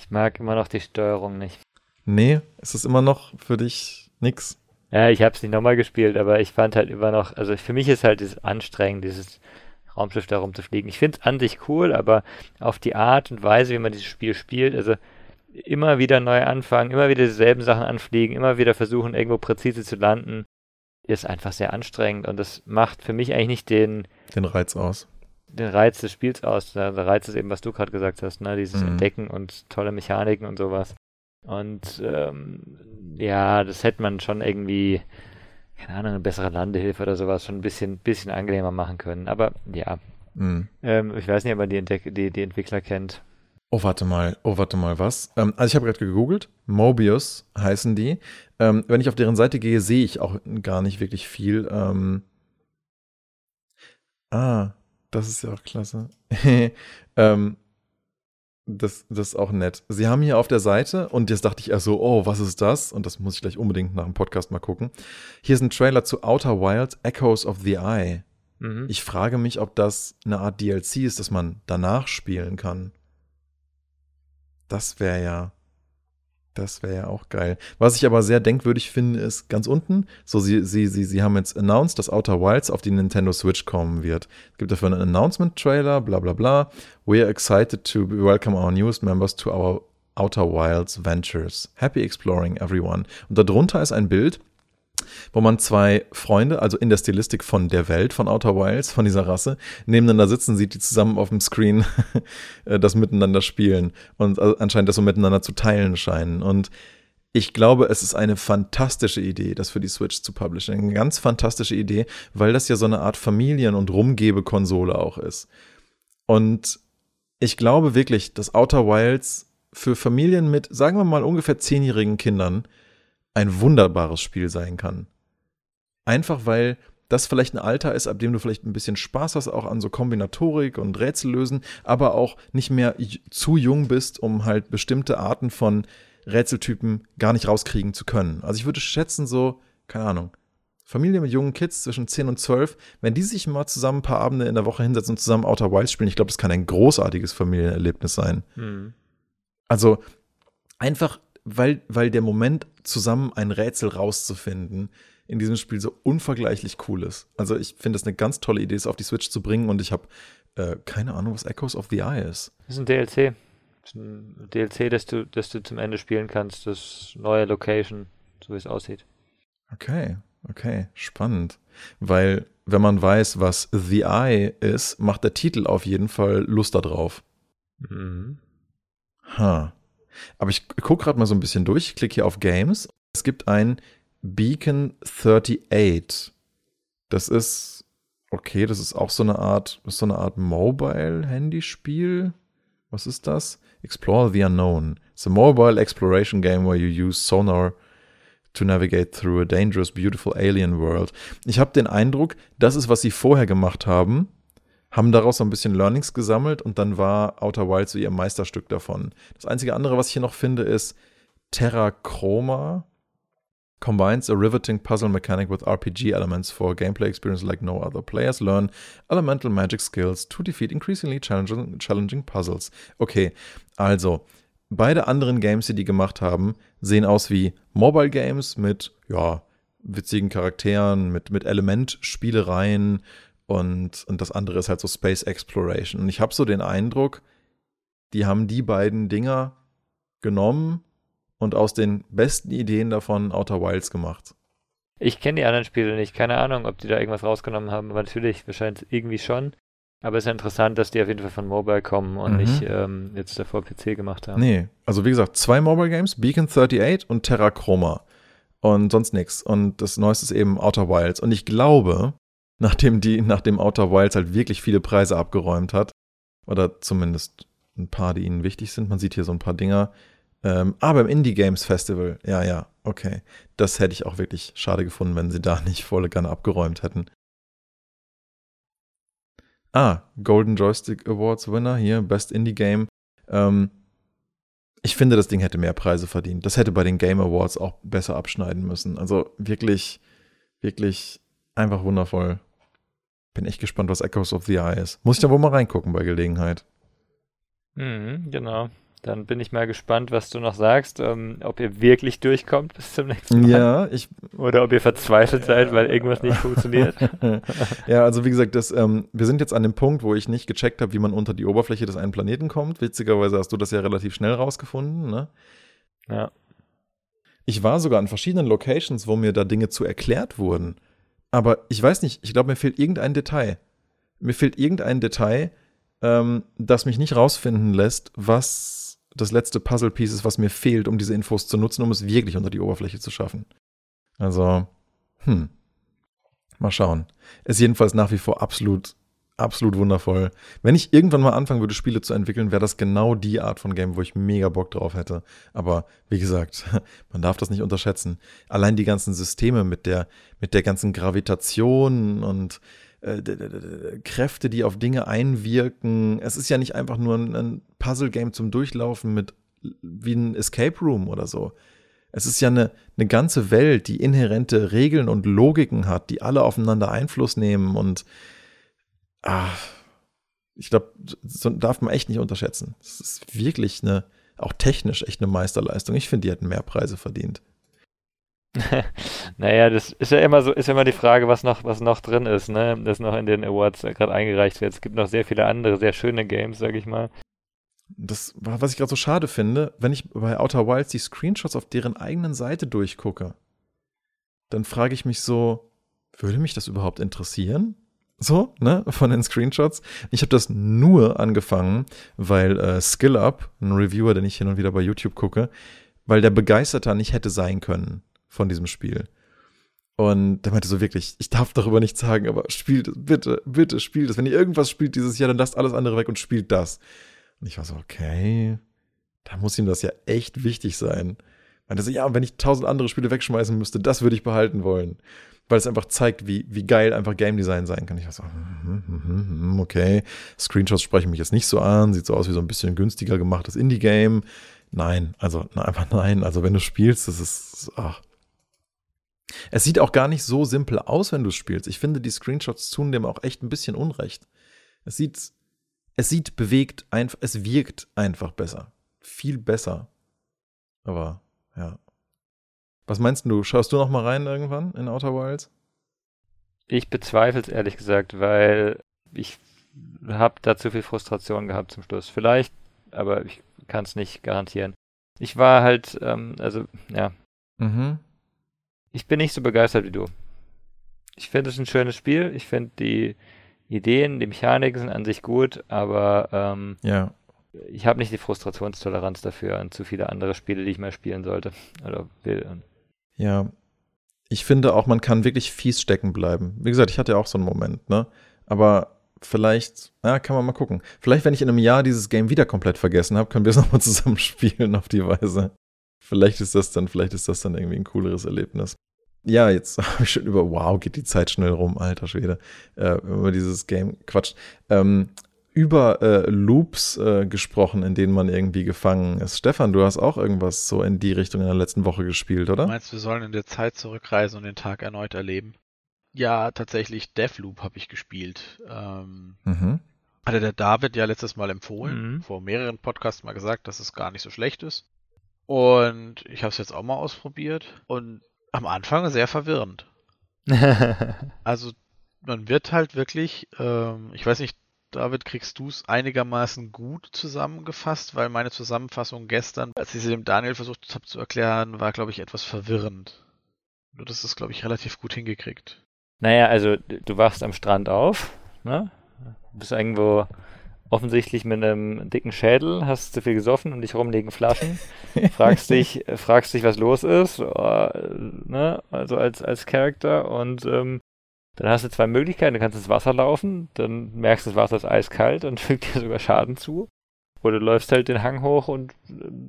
[SPEAKER 3] Ich mag immer noch die Steuerung nicht.
[SPEAKER 1] Nee, ist es immer noch für dich nix?
[SPEAKER 3] Ja, ich habe es nicht nochmal gespielt, aber ich fand halt immer noch, also für mich ist halt dieses anstrengend, dieses Raumschiff da rumzufliegen. Ich finde es an sich cool, aber auf die Art und Weise, wie man dieses Spiel spielt, also immer wieder neu anfangen, immer wieder dieselben Sachen anfliegen, immer wieder versuchen, irgendwo präzise zu landen, ist einfach sehr anstrengend und das macht für mich eigentlich nicht den,
[SPEAKER 1] Den Reiz aus.
[SPEAKER 3] Den Reiz des Spiels aus. Der Reiz ist eben, was du gerade gesagt hast, ne? Dieses mhm. Entdecken und tolle Mechaniken und sowas. Und ähm, ja, das hätte man schon irgendwie, keine Ahnung, eine bessere Landehilfe oder sowas schon ein bisschen, bisschen angenehmer machen können. Aber ja. Mhm. Ähm, ich weiß nicht, ob man die, Entdeck die, die Entwickler kennt.
[SPEAKER 1] Oh, warte mal, oh, warte mal, was? Ähm, also ich habe gerade gegoogelt, Mobius heißen die. Ähm, wenn ich auf deren Seite gehe, sehe ich auch gar nicht wirklich viel. Ähm, ah, das ist ja auch klasse. ähm, das, das ist auch nett. Sie haben hier auf der Seite, und jetzt dachte ich erst so, oh, was ist das? Und das muss ich gleich unbedingt nach dem Podcast mal gucken. Hier ist ein Trailer zu Outer Wilds Echoes of the Eye. Mhm. Ich frage mich, ob das eine Art DLC ist, das man danach spielen kann. Das wäre ja. Das wäre ja auch geil. Was ich aber sehr denkwürdig finde, ist ganz unten, so sie, sie, sie, sie haben jetzt announced, dass Outer Wilds auf die Nintendo Switch kommen wird. Es gibt dafür einen Announcement-Trailer, bla bla bla. We are excited to welcome our newest members to our Outer Wilds Ventures. Happy exploring everyone. Und darunter ist ein Bild wo man zwei Freunde, also in der Stilistik von der Welt, von Outer Wilds, von dieser Rasse, nebeneinander sitzen sieht, die zusammen auf dem Screen äh, das miteinander spielen und äh, anscheinend das so miteinander zu teilen scheinen. Und ich glaube, es ist eine fantastische Idee, das für die Switch zu publishen. Eine ganz fantastische Idee, weil das ja so eine Art Familien- und Rumgebekonsole auch ist. Und ich glaube wirklich, dass Outer Wilds für Familien mit, sagen wir mal, ungefähr zehnjährigen Kindern ein wunderbares Spiel sein kann. Einfach weil das vielleicht ein Alter ist, ab dem du vielleicht ein bisschen Spaß hast, auch an so Kombinatorik und Rätsellösen, aber auch nicht mehr zu jung bist, um halt bestimmte Arten von Rätseltypen gar nicht rauskriegen zu können. Also ich würde schätzen, so, keine Ahnung, Familie mit jungen Kids zwischen 10 und 12, wenn die sich mal zusammen ein paar Abende in der Woche hinsetzen und zusammen Outer Wilds spielen, ich glaube, das kann ein großartiges Familienerlebnis sein. Mhm. Also einfach weil, weil der Moment, zusammen ein Rätsel rauszufinden, in diesem Spiel so unvergleichlich cool ist. Also ich finde es eine ganz tolle Idee, es auf die Switch zu bringen und ich habe äh, keine Ahnung, was Echoes of the Eye ist.
[SPEAKER 3] Das ist ein DLC. Das ist ein DLC, das du, das du zum Ende spielen kannst, das neue Location, so wie es aussieht.
[SPEAKER 1] Okay, okay, spannend. Weil, wenn man weiß, was The Eye ist, macht der Titel auf jeden Fall Lust darauf. Mhm. Ha. Aber ich gucke gerade mal so ein bisschen durch, klicke hier auf Games. Es gibt ein Beacon 38. Das ist, okay, das ist auch so eine Art, so eine Art Mobile-Handyspiel. Was ist das? Explore the Unknown. It's a mobile exploration game where you use sonar to navigate through a dangerous, beautiful alien world. Ich habe den Eindruck, das ist, was sie vorher gemacht haben haben daraus so ein bisschen Learnings gesammelt und dann war Outer Wilds so ihr Meisterstück davon. Das einzige andere, was ich hier noch finde, ist Terra Chroma combines a riveting puzzle mechanic with RPG elements for gameplay experience like no other. Players learn elemental magic skills to defeat increasingly challenging, challenging puzzles. Okay, also beide anderen Games, die die gemacht haben, sehen aus wie Mobile Games mit ja witzigen Charakteren, mit mit Elementspielereien und, und das andere ist halt so Space Exploration. Und ich habe so den Eindruck, die haben die beiden Dinger genommen und aus den besten Ideen davon Outer Wilds gemacht.
[SPEAKER 3] Ich kenne die anderen Spiele nicht, keine Ahnung, ob die da irgendwas rausgenommen haben, aber natürlich, wahrscheinlich irgendwie schon. Aber es ist ja interessant, dass die auf jeden Fall von Mobile kommen und mhm. nicht ähm, jetzt davor PC gemacht haben.
[SPEAKER 1] Nee, also wie gesagt, zwei Mobile Games, Beacon 38 und Terra Chroma. Und sonst nichts. Und das neueste ist eben Outer Wilds. Und ich glaube, nachdem die, nachdem Outer Wilds halt wirklich viele Preise abgeräumt hat. Oder zumindest ein paar, die ihnen wichtig sind. Man sieht hier so ein paar Dinger. Ähm, aber im Indie Games Festival, ja, ja, okay. Das hätte ich auch wirklich schade gefunden, wenn sie da nicht volle Kanne abgeräumt hätten. Ah, Golden Joystick Awards Winner hier, Best Indie Game. Ähm, ich finde, das Ding hätte mehr Preise verdient. Das hätte bei den Game Awards auch besser abschneiden müssen. Also wirklich, wirklich einfach wundervoll. Bin echt gespannt, was Echoes of the Eye ist. Muss ich da wohl mal reingucken bei Gelegenheit.
[SPEAKER 3] Mhm, genau. Dann bin ich mal gespannt, was du noch sagst, ähm, ob ihr wirklich durchkommt bis zum nächsten Mal.
[SPEAKER 1] Ja, ich.
[SPEAKER 3] Oder ob ihr verzweifelt seid, weil irgendwas nicht funktioniert.
[SPEAKER 1] ja, also wie gesagt, das, ähm, wir sind jetzt an dem Punkt, wo ich nicht gecheckt habe, wie man unter die Oberfläche des einen Planeten kommt. Witzigerweise hast du das ja relativ schnell rausgefunden, ne?
[SPEAKER 3] Ja.
[SPEAKER 1] Ich war sogar an verschiedenen Locations, wo mir da Dinge zu erklärt wurden. Aber ich weiß nicht, ich glaube, mir fehlt irgendein Detail. mir fehlt irgendein Detail, ähm, das mich nicht rausfinden lässt, was das letzte Puzzle-Piece ist, was mir fehlt, um diese Infos zu nutzen, um es wirklich unter die Oberfläche zu schaffen. Also, hm. Mal schauen. Ist jedenfalls nach wie vor absolut, absolut wundervoll. Wenn ich irgendwann mal anfangen würde, Spiele zu entwickeln, wäre das genau die Art von Game, wo ich mega Bock drauf hätte. Aber wie gesagt, man darf das nicht unterschätzen. Allein die ganzen Systeme mit der, mit der ganzen Gravitation und äh, Kräfte, die auf Dinge einwirken. Es ist ja nicht einfach nur ein, Puzzle-Game zum Durchlaufen mit wie ein Escape Room oder so. Es ist ja eine, eine ganze Welt, die inhärente Regeln und Logiken hat, die alle aufeinander Einfluss nehmen und ah, ich glaube, so darf man echt nicht unterschätzen. Es ist wirklich eine, auch technisch echt eine Meisterleistung. Ich finde, die hätten mehr Preise verdient.
[SPEAKER 3] naja, das ist ja immer so, ist ja immer die Frage, was noch, was noch drin ist, ne? Das noch in den Awards gerade eingereicht wird. Es gibt noch sehr viele andere, sehr schöne Games, sag ich mal.
[SPEAKER 1] Das, was ich gerade so schade finde, wenn ich bei Outer Wilds die Screenshots auf deren eigenen Seite durchgucke, dann frage ich mich so, würde mich das überhaupt interessieren? So, ne, von den Screenshots. Ich habe das nur angefangen, weil äh, SkillUp, ein Reviewer, den ich hin und wieder bei YouTube gucke, weil der begeisterter nicht hätte sein können von diesem Spiel. Und der meinte so wirklich, ich darf darüber nichts sagen, aber spielt es, bitte, bitte spielt es. Wenn ihr irgendwas spielt dieses Jahr, dann lasst alles andere weg und spielt das. Und ich war so, okay, da muss ihm das ja echt wichtig sein. Meinte so, ja, wenn ich tausend andere Spiele wegschmeißen müsste, das würde ich behalten wollen. Weil es einfach zeigt, wie, wie geil einfach Game Design sein kann. Ich war so, mm, mm, mm, okay, Screenshots sprechen mich jetzt nicht so an, sieht so aus wie so ein bisschen günstiger gemachtes Indie-Game. Nein, also einfach nein. Also wenn du spielst, das ist, ach, es sieht auch gar nicht so simpel aus, wenn du spielst. Ich finde, die Screenshots tun dem auch echt ein bisschen Unrecht. Es sieht, es sieht bewegt, einfach, es wirkt einfach besser. Viel besser. Aber, ja. Was meinst du? Schaust du noch mal rein irgendwann in Outer Wilds?
[SPEAKER 3] Ich bezweifle es ehrlich gesagt, weil ich habe da zu viel Frustration gehabt zum Schluss. Vielleicht, aber ich kann es nicht garantieren. Ich war halt, ähm, also, ja. Mhm ich bin nicht so begeistert wie du. Ich finde es ein schönes Spiel. Ich finde die Ideen, die Mechaniken sind an sich gut, aber ähm,
[SPEAKER 1] ja.
[SPEAKER 3] ich habe nicht die Frustrationstoleranz dafür an zu viele andere Spiele, die ich mal spielen sollte oder will.
[SPEAKER 1] Ja, ich finde auch, man kann wirklich fies stecken bleiben. Wie gesagt, ich hatte ja auch so einen Moment, ne? Aber vielleicht, ja, kann man mal gucken. Vielleicht, wenn ich in einem Jahr dieses Game wieder komplett vergessen habe, können wir es nochmal zusammen spielen auf die Weise. Vielleicht ist das dann, vielleicht ist das dann irgendwie ein cooleres Erlebnis. Ja, jetzt habe ich schon über, wow, geht die Zeit schnell rum, alter Schwede, äh, über dieses Game quatscht. Ähm, über äh, Loops äh, gesprochen, in denen man irgendwie gefangen ist. Stefan, du hast auch irgendwas so in die Richtung in der letzten Woche gespielt, oder?
[SPEAKER 2] Du meinst, wir sollen in der Zeit zurückreisen und den Tag erneut erleben? Ja, tatsächlich Deathloop habe ich gespielt. Ähm, mhm. Hatte der David ja letztes Mal empfohlen, mhm. vor mehreren Podcasts mal gesagt, dass es gar nicht so schlecht ist. Und ich habe es jetzt auch mal ausprobiert und am Anfang sehr verwirrend. also man wird halt wirklich, ähm, ich weiß nicht, David, kriegst du es einigermaßen gut zusammengefasst, weil meine Zusammenfassung gestern, als ich sie dem Daniel versucht habe zu erklären, war, glaube ich, etwas verwirrend. Nur das ist, glaube ich, relativ gut hingekriegt.
[SPEAKER 3] Naja, also du wachst am Strand auf, ne? Du bist irgendwo offensichtlich mit einem dicken Schädel, hast zu viel gesoffen und dich rumliegen Flaschen, fragst dich, fragst dich, was los ist, oh, ne? also als, als Charakter und ähm, dann hast du zwei Möglichkeiten, du kannst ins Wasser laufen, dann merkst du, das Wasser ist eiskalt und fügt dir sogar Schaden zu. Oder du läufst halt den Hang hoch und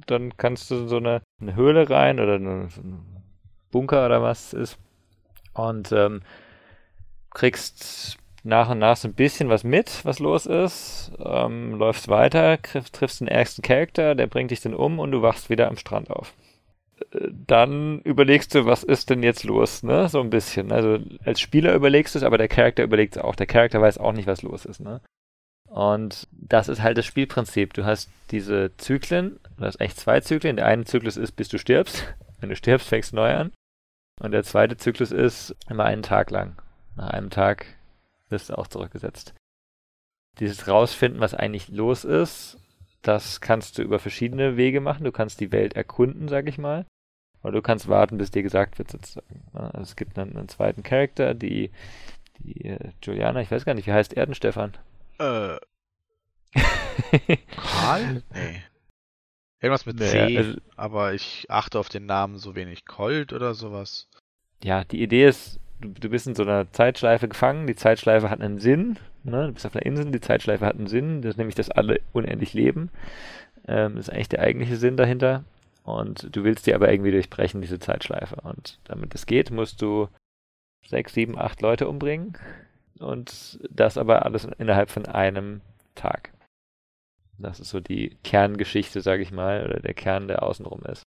[SPEAKER 3] dann kannst du in so eine, eine Höhle rein oder eine, so ein Bunker oder was es ist und ähm, kriegst nach und nach so ein bisschen was mit, was los ist, ähm, läufst weiter, triff, triffst den ärgsten Charakter, der bringt dich dann um und du wachst wieder am Strand auf. Dann überlegst du, was ist denn jetzt los, ne? So ein bisschen. Also als Spieler überlegst du es, aber der Charakter überlegt es auch. Der Charakter weiß auch nicht, was los ist, ne? Und das ist halt das Spielprinzip. Du hast diese Zyklen, du hast echt zwei Zyklen. Der eine Zyklus ist, bis du stirbst. Wenn du stirbst, fängst du neu an. Und der zweite Zyklus ist immer einen Tag lang. Nach einem Tag wirst du auch zurückgesetzt. Dieses Rausfinden, was eigentlich los ist, das kannst du über verschiedene Wege machen. Du kannst die Welt erkunden, sag ich mal. Oder du kannst warten, bis dir gesagt wird, sozusagen. Also es gibt einen, einen zweiten Charakter, die, die äh, Juliana, ich weiß gar nicht, wie heißt Erdenstefan?
[SPEAKER 2] Äh. Karl? Nee. Irgendwas mit C, nee, also, aber ich achte auf den Namen so wenig. Colt oder sowas.
[SPEAKER 3] Ja, die Idee ist, du, du bist in so einer Zeitschleife gefangen, die Zeitschleife hat einen Sinn, ne? du bist auf einer Insel, die Zeitschleife hat einen Sinn, das nämlich, dass alle unendlich leben. Ähm, das ist eigentlich der eigentliche Sinn dahinter. Und du willst die aber irgendwie durchbrechen, diese Zeitschleife. Und damit es geht, musst du sechs, sieben, acht Leute umbringen. Und das aber alles innerhalb von einem Tag. Das ist so die Kerngeschichte, sage ich mal, oder der Kern, der außenrum ist.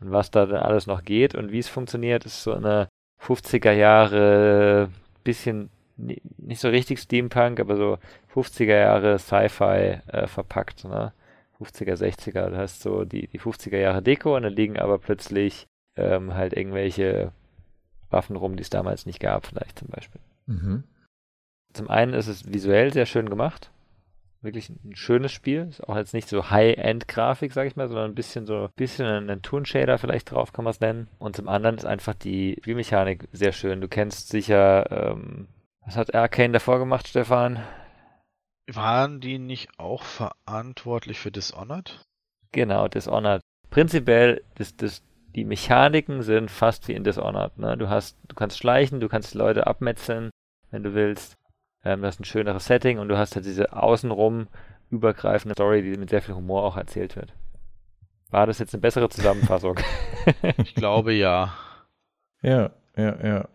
[SPEAKER 3] Und was da dann alles noch geht und wie es funktioniert, ist so eine 50er Jahre, bisschen nicht so richtig Steampunk, aber so 50er Jahre Sci-Fi äh, verpackt, ne? 50er, 60er. Du hast so die, die 50er Jahre Deko und dann liegen aber plötzlich ähm, halt irgendwelche Waffen rum, die es damals nicht gab, vielleicht zum Beispiel. Mhm. Zum einen ist es visuell sehr schön gemacht. Wirklich ein schönes Spiel. Ist auch jetzt nicht so High-End-Grafik, sag ich mal, sondern ein bisschen so, ein bisschen einen Toon-Shader vielleicht drauf, kann man es nennen. Und zum anderen ist einfach die Spielmechanik sehr schön. Du kennst sicher, ähm, was hat Arcane davor gemacht, Stefan?
[SPEAKER 2] Waren die nicht auch verantwortlich für Dishonored?
[SPEAKER 3] Genau, Dishonored. Prinzipiell, das, das, die Mechaniken sind fast wie in Dishonored. Ne? Du, hast, du kannst schleichen, du kannst Leute abmetzeln, wenn du willst. Ähm, du hast ein schöneres Setting und du hast halt diese außenrum übergreifende Story, die mit sehr viel Humor auch erzählt wird. War das jetzt eine bessere Zusammenfassung?
[SPEAKER 2] ich glaube ja.
[SPEAKER 1] Ja, ja, ja.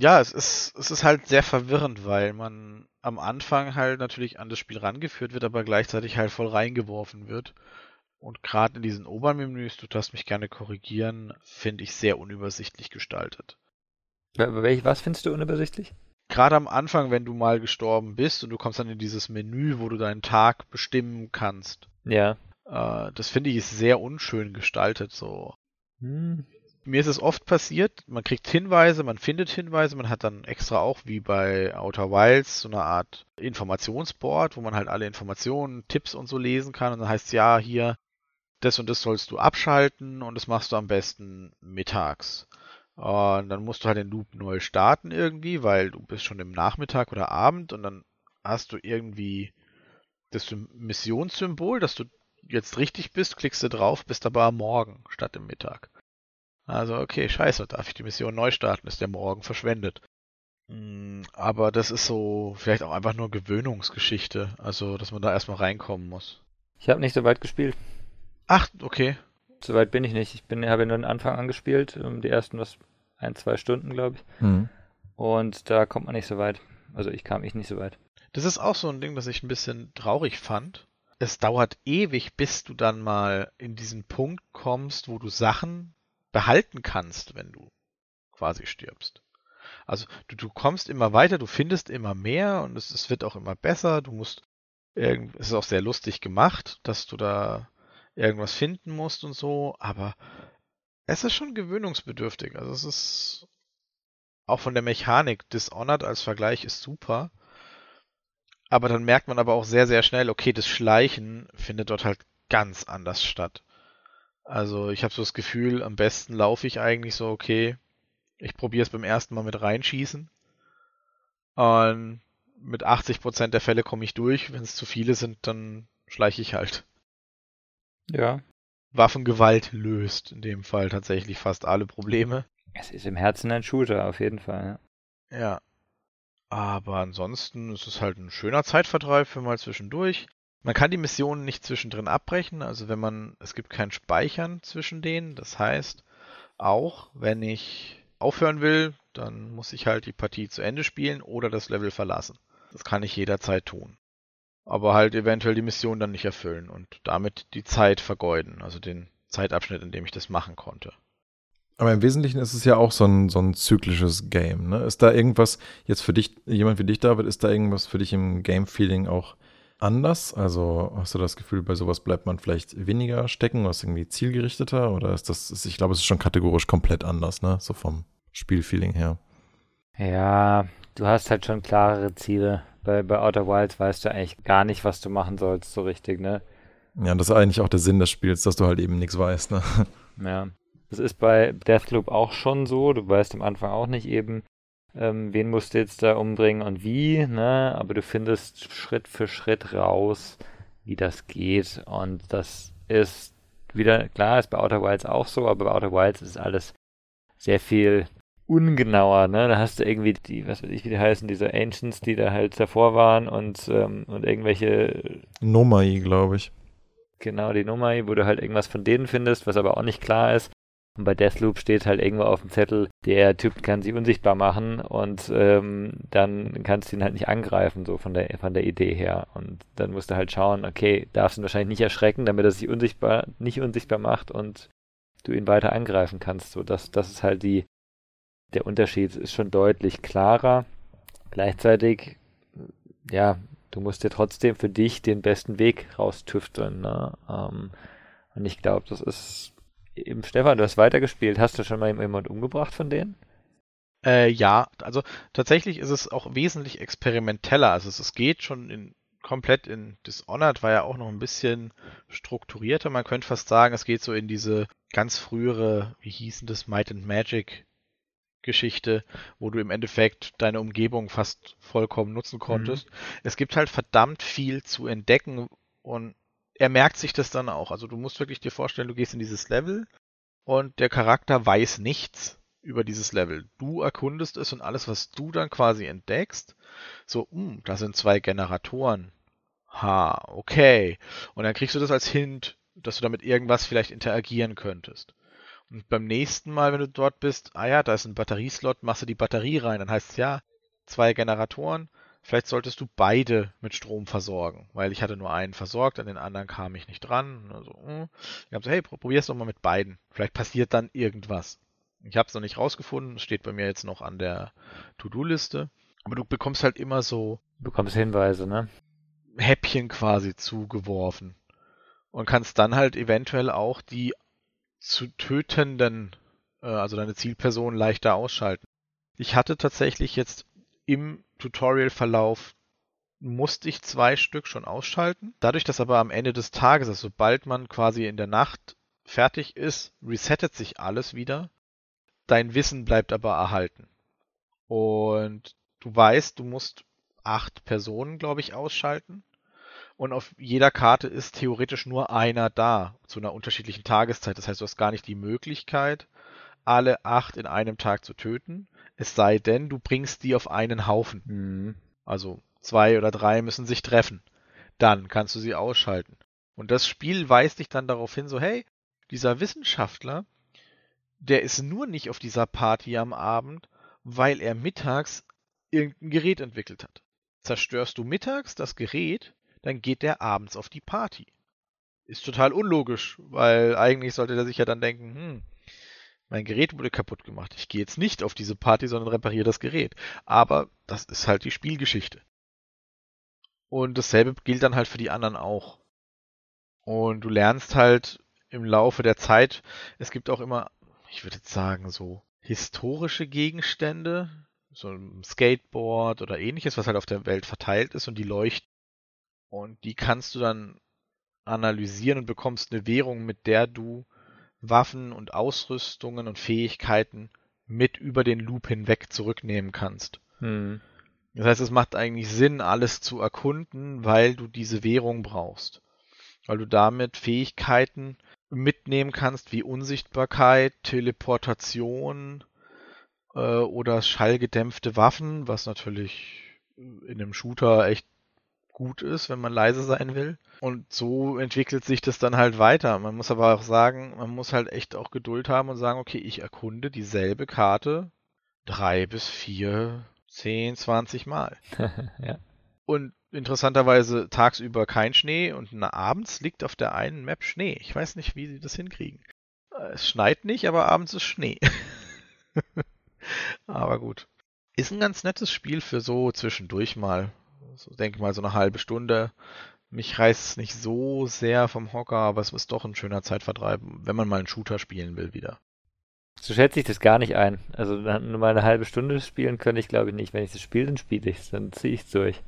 [SPEAKER 2] Ja, es ist, es ist halt sehr verwirrend, weil man am Anfang halt natürlich an das Spiel rangeführt wird, aber gleichzeitig halt voll reingeworfen wird. Und gerade in diesen Obermenüs, du darfst mich gerne korrigieren, finde ich sehr unübersichtlich gestaltet.
[SPEAKER 3] Was findest du unübersichtlich?
[SPEAKER 2] Gerade am Anfang, wenn du mal gestorben bist und du kommst dann in dieses Menü, wo du deinen Tag bestimmen kannst.
[SPEAKER 3] Ja.
[SPEAKER 2] Äh, das finde ich ist sehr unschön gestaltet so. Hm mir ist es oft passiert, man kriegt Hinweise, man findet Hinweise, man hat dann extra auch wie bei Outer Wilds so eine Art Informationsboard, wo man halt alle Informationen, Tipps und so lesen kann und dann heißt es ja, hier, das und das sollst du abschalten und das machst du am besten mittags. Und dann musst du halt den Loop neu starten irgendwie, weil du bist schon im Nachmittag oder Abend und dann hast du irgendwie das Missionssymbol, dass du jetzt richtig bist, klickst du drauf, bist aber am Morgen statt im Mittag. Also, okay, scheiße, darf ich die Mission neu starten? Ist der Morgen verschwendet. Hm, aber das ist so vielleicht auch einfach nur Gewöhnungsgeschichte. Also, dass man da erstmal reinkommen muss.
[SPEAKER 3] Ich habe nicht so weit gespielt.
[SPEAKER 2] Ach, okay.
[SPEAKER 3] So weit bin ich nicht. Ich bin, habe nur den Anfang angespielt, um die ersten was ein, zwei Stunden, glaube ich. Mhm. Und da kommt man nicht so weit. Also ich kam ich nicht so weit.
[SPEAKER 2] Das ist auch so ein Ding, das ich ein bisschen traurig fand. Es dauert ewig, bis du dann mal in diesen Punkt kommst, wo du Sachen behalten kannst, wenn du quasi stirbst. Also du, du kommst immer weiter, du findest immer mehr und es, es wird auch immer besser. Du musst, es ist auch sehr lustig gemacht, dass du da irgendwas finden musst und so, aber es ist schon gewöhnungsbedürftig. Also es ist auch von der Mechanik, Dishonored als Vergleich ist super. Aber dann merkt man aber auch sehr, sehr schnell, okay, das Schleichen findet dort halt ganz anders statt. Also ich habe so das Gefühl, am besten laufe ich eigentlich so, okay, ich probiere es beim ersten Mal mit reinschießen. Und mit 80% der Fälle komme ich durch. Wenn es zu viele sind, dann schleiche ich halt.
[SPEAKER 3] Ja.
[SPEAKER 2] Waffengewalt löst in dem Fall tatsächlich fast alle Probleme.
[SPEAKER 3] Es ist im Herzen ein Shooter, auf jeden Fall.
[SPEAKER 2] Ja. ja. Aber ansonsten ist es halt ein schöner Zeitvertreib für mal zwischendurch. Man kann die Missionen nicht zwischendrin abbrechen, also wenn man, es gibt kein Speichern zwischen denen. Das heißt, auch wenn ich aufhören will, dann muss ich halt die Partie zu Ende spielen oder das Level verlassen. Das kann ich jederzeit tun. Aber halt eventuell die Mission dann nicht erfüllen und damit die Zeit vergeuden, also den Zeitabschnitt, in dem ich das machen konnte.
[SPEAKER 1] Aber im Wesentlichen ist es ja auch so ein, so ein zyklisches Game. Ne? Ist da irgendwas, jetzt für dich, jemand wie dich, David, ist da irgendwas für dich im Game-Feeling auch anders? Also hast du das Gefühl, bei sowas bleibt man vielleicht weniger stecken, was irgendwie zielgerichteter? Oder ist das, ich glaube, es ist schon kategorisch komplett anders, ne? So vom Spielfeeling her.
[SPEAKER 3] Ja, du hast halt schon klarere Ziele. Bei, bei Outer Wilds weißt du eigentlich gar nicht, was du machen sollst, so richtig, ne?
[SPEAKER 1] Ja, das ist eigentlich auch der Sinn des Spiels, dass du halt eben nichts weißt, ne?
[SPEAKER 3] Ja. Das ist bei Deathloop auch schon so. Du weißt am Anfang auch nicht eben, ähm, wen musst du jetzt da umbringen und wie, ne? Aber du findest Schritt für Schritt raus, wie das geht. Und das ist wieder, klar, ist bei Outer Wilds auch so, aber bei Outer Wilds ist alles sehr viel ungenauer, ne? Da hast du irgendwie die, was weiß ich, wie die heißen, diese Ancients, die da halt davor waren und, ähm, und irgendwelche
[SPEAKER 1] Nomai, glaube ich.
[SPEAKER 3] Genau, die Nomai, wo du halt irgendwas von denen findest, was aber auch nicht klar ist. Und bei Deathloop steht halt irgendwo auf dem Zettel, der Typ kann sie unsichtbar machen und ähm, dann kannst du ihn halt nicht angreifen, so von der, von der Idee her. Und dann musst du halt schauen, okay, darfst du ihn wahrscheinlich nicht erschrecken, damit er sich unsichtbar, nicht unsichtbar macht und du ihn weiter angreifen kannst. So, das, das ist halt die, der Unterschied ist schon deutlich klarer. Gleichzeitig, ja, du musst dir trotzdem für dich den besten Weg raustüfteln. Ne? Ähm, und ich glaube, das ist eben, Stefan, du hast weitergespielt. Hast du schon mal jemand umgebracht von denen?
[SPEAKER 2] Äh, ja, also tatsächlich ist es auch wesentlich experimenteller. Also es, es geht schon in, komplett in Dishonored, war ja auch noch ein bisschen strukturierter. Man könnte fast sagen, es geht so in diese ganz frühere, wie hießen das, Might and Magic Geschichte, wo du im Endeffekt deine Umgebung fast vollkommen nutzen konntest. Mhm. Es gibt halt verdammt viel zu entdecken und er merkt sich das dann auch. Also du musst wirklich dir vorstellen, du gehst in dieses Level und der Charakter weiß nichts über dieses Level. Du erkundest es und alles, was du dann quasi entdeckst, so, hm, da sind zwei Generatoren. Ha, okay. Und dann kriegst du das als Hint, dass du damit irgendwas vielleicht interagieren könntest. Und beim nächsten Mal, wenn du dort bist, ah ja, da ist ein Batterieslot, machst du die Batterie rein. Dann heißt es ja, zwei Generatoren, Vielleicht solltest du beide mit Strom versorgen, weil ich hatte nur einen versorgt, an den anderen kam ich nicht dran. Also, hm. Ich habe gesagt, hey, probier es doch mal mit beiden. Vielleicht passiert dann irgendwas. Ich habe es noch nicht rausgefunden, es steht bei mir jetzt noch an der To-Do-Liste. Aber du bekommst halt immer so.
[SPEAKER 3] Du bekommst Hinweise, ne?
[SPEAKER 2] Häppchen quasi zugeworfen. Und kannst dann halt eventuell auch die zu tötenden, äh, also deine Zielperson leichter ausschalten. Ich hatte tatsächlich jetzt im Tutorial-Verlauf musste ich zwei Stück schon ausschalten. Dadurch, dass aber am Ende des Tages, also sobald man quasi in der Nacht fertig ist, resettet sich alles wieder. Dein Wissen bleibt aber erhalten. Und du weißt, du musst acht Personen, glaube ich, ausschalten. Und auf jeder Karte ist theoretisch nur einer da zu einer unterschiedlichen Tageszeit. Das heißt, du hast gar nicht die Möglichkeit, alle acht in einem Tag zu töten. Es sei denn, du bringst die auf einen Haufen. Mhm. Also zwei oder drei müssen sich treffen. Dann kannst du sie ausschalten. Und das Spiel weist dich dann darauf hin, so hey, dieser Wissenschaftler, der ist nur nicht auf dieser Party am Abend, weil er mittags irgendein Gerät entwickelt hat. Zerstörst du mittags das Gerät, dann geht der abends auf die Party. Ist total unlogisch, weil eigentlich sollte er sich ja dann denken, hm, mein Gerät wurde kaputt gemacht. Ich gehe jetzt nicht auf diese Party, sondern repariere das Gerät. Aber das ist halt die Spielgeschichte. Und dasselbe gilt dann halt für die anderen auch. Und du lernst halt im Laufe der Zeit, es gibt auch immer, ich würde jetzt sagen, so historische Gegenstände, so ein Skateboard oder ähnliches, was halt auf der Welt verteilt ist und die leuchten. Und die kannst du dann analysieren und bekommst eine Währung, mit der du Waffen und Ausrüstungen und Fähigkeiten mit über den Loop hinweg zurücknehmen kannst. Hm. Das heißt, es macht eigentlich Sinn, alles zu erkunden, weil du diese Währung brauchst. Weil du damit Fähigkeiten mitnehmen kannst, wie Unsichtbarkeit, Teleportation äh, oder schallgedämpfte Waffen, was natürlich in einem Shooter echt gut ist, wenn man leise sein will. Und so entwickelt sich das dann halt weiter. Man muss aber auch sagen, man muss halt echt auch Geduld haben und sagen, okay, ich erkunde dieselbe Karte drei bis vier, zehn, zwanzig Mal. ja. Und interessanterweise tagsüber kein Schnee und abends liegt auf der einen Map Schnee. Ich weiß nicht, wie sie das hinkriegen. Es schneit nicht, aber abends ist Schnee. aber gut. Ist ein ganz nettes Spiel für so zwischendurch mal so denke mal so eine halbe Stunde. Mich reißt es nicht so sehr vom Hocker, aber es ist doch ein schöner Zeitvertreib, wenn man mal einen Shooter spielen will wieder.
[SPEAKER 3] So schätze ich das gar nicht ein. Also nur mal eine halbe Stunde spielen könnte ich glaube ich nicht. Wenn ich das spiele, dann spiele ich es, dann ziehe ich es durch.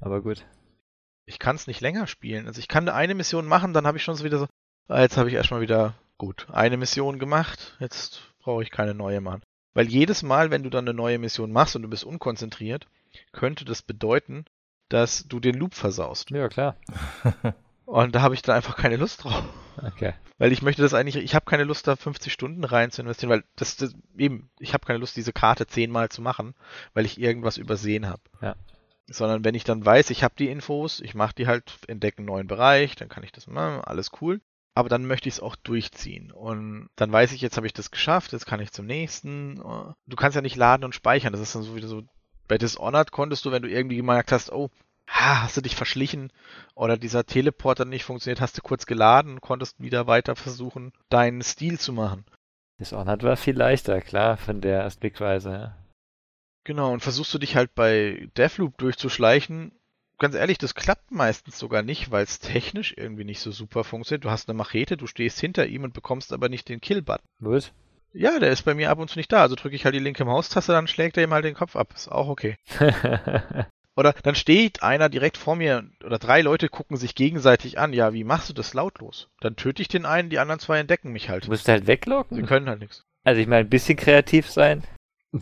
[SPEAKER 3] Aber gut.
[SPEAKER 2] Ich kann es nicht länger spielen. Also ich kann eine Mission machen, dann habe ich schon so wieder so, ah, jetzt habe ich erstmal wieder, gut, eine Mission gemacht, jetzt brauche ich keine neue machen. Weil jedes Mal, wenn du dann eine neue Mission machst und du bist unkonzentriert, könnte das bedeuten, dass du den Loop versaust.
[SPEAKER 3] Ja, klar.
[SPEAKER 2] Und da habe ich dann einfach keine Lust drauf.
[SPEAKER 3] Okay.
[SPEAKER 2] Weil ich möchte das eigentlich, ich habe keine Lust, da 50 Stunden rein zu investieren, weil das, das eben, ich habe keine Lust, diese Karte zehnmal zu machen, weil ich irgendwas übersehen habe.
[SPEAKER 3] Ja.
[SPEAKER 2] Sondern wenn ich dann weiß, ich habe die Infos, ich mache die halt, entdecke einen neuen Bereich, dann kann ich das machen, alles cool. Aber dann möchte ich es auch durchziehen. Und dann weiß ich, jetzt habe ich das geschafft, jetzt kann ich zum nächsten. Du kannst ja nicht laden und speichern. Das ist dann so wieder so. Bei Dishonored konntest du, wenn du irgendwie gemerkt hast, oh, hast du dich verschlichen oder dieser Teleporter nicht funktioniert, hast du kurz geladen, konntest wieder weiter versuchen, deinen Stil zu machen.
[SPEAKER 3] Dishonored war viel leichter, klar, von der Blickweise, ja.
[SPEAKER 2] Genau, und versuchst du dich halt bei Deathloop durchzuschleichen, ganz ehrlich, das klappt meistens sogar nicht, weil es technisch irgendwie nicht so super funktioniert. Du hast eine Machete, du stehst hinter ihm und bekommst aber nicht den Kill-Button.
[SPEAKER 3] Was?
[SPEAKER 2] Ja, der ist bei mir ab und zu nicht da. Also drücke ich halt die linke Maustaste, dann schlägt er ihm halt den Kopf ab. Ist auch okay. Oder dann steht einer direkt vor mir oder drei Leute gucken sich gegenseitig an. Ja, wie machst du das lautlos? Dann töte ich den einen, die anderen zwei entdecken mich halt.
[SPEAKER 3] Du musst halt weglocken.
[SPEAKER 2] Sie können halt nichts.
[SPEAKER 3] Also ich meine, ein bisschen kreativ sein.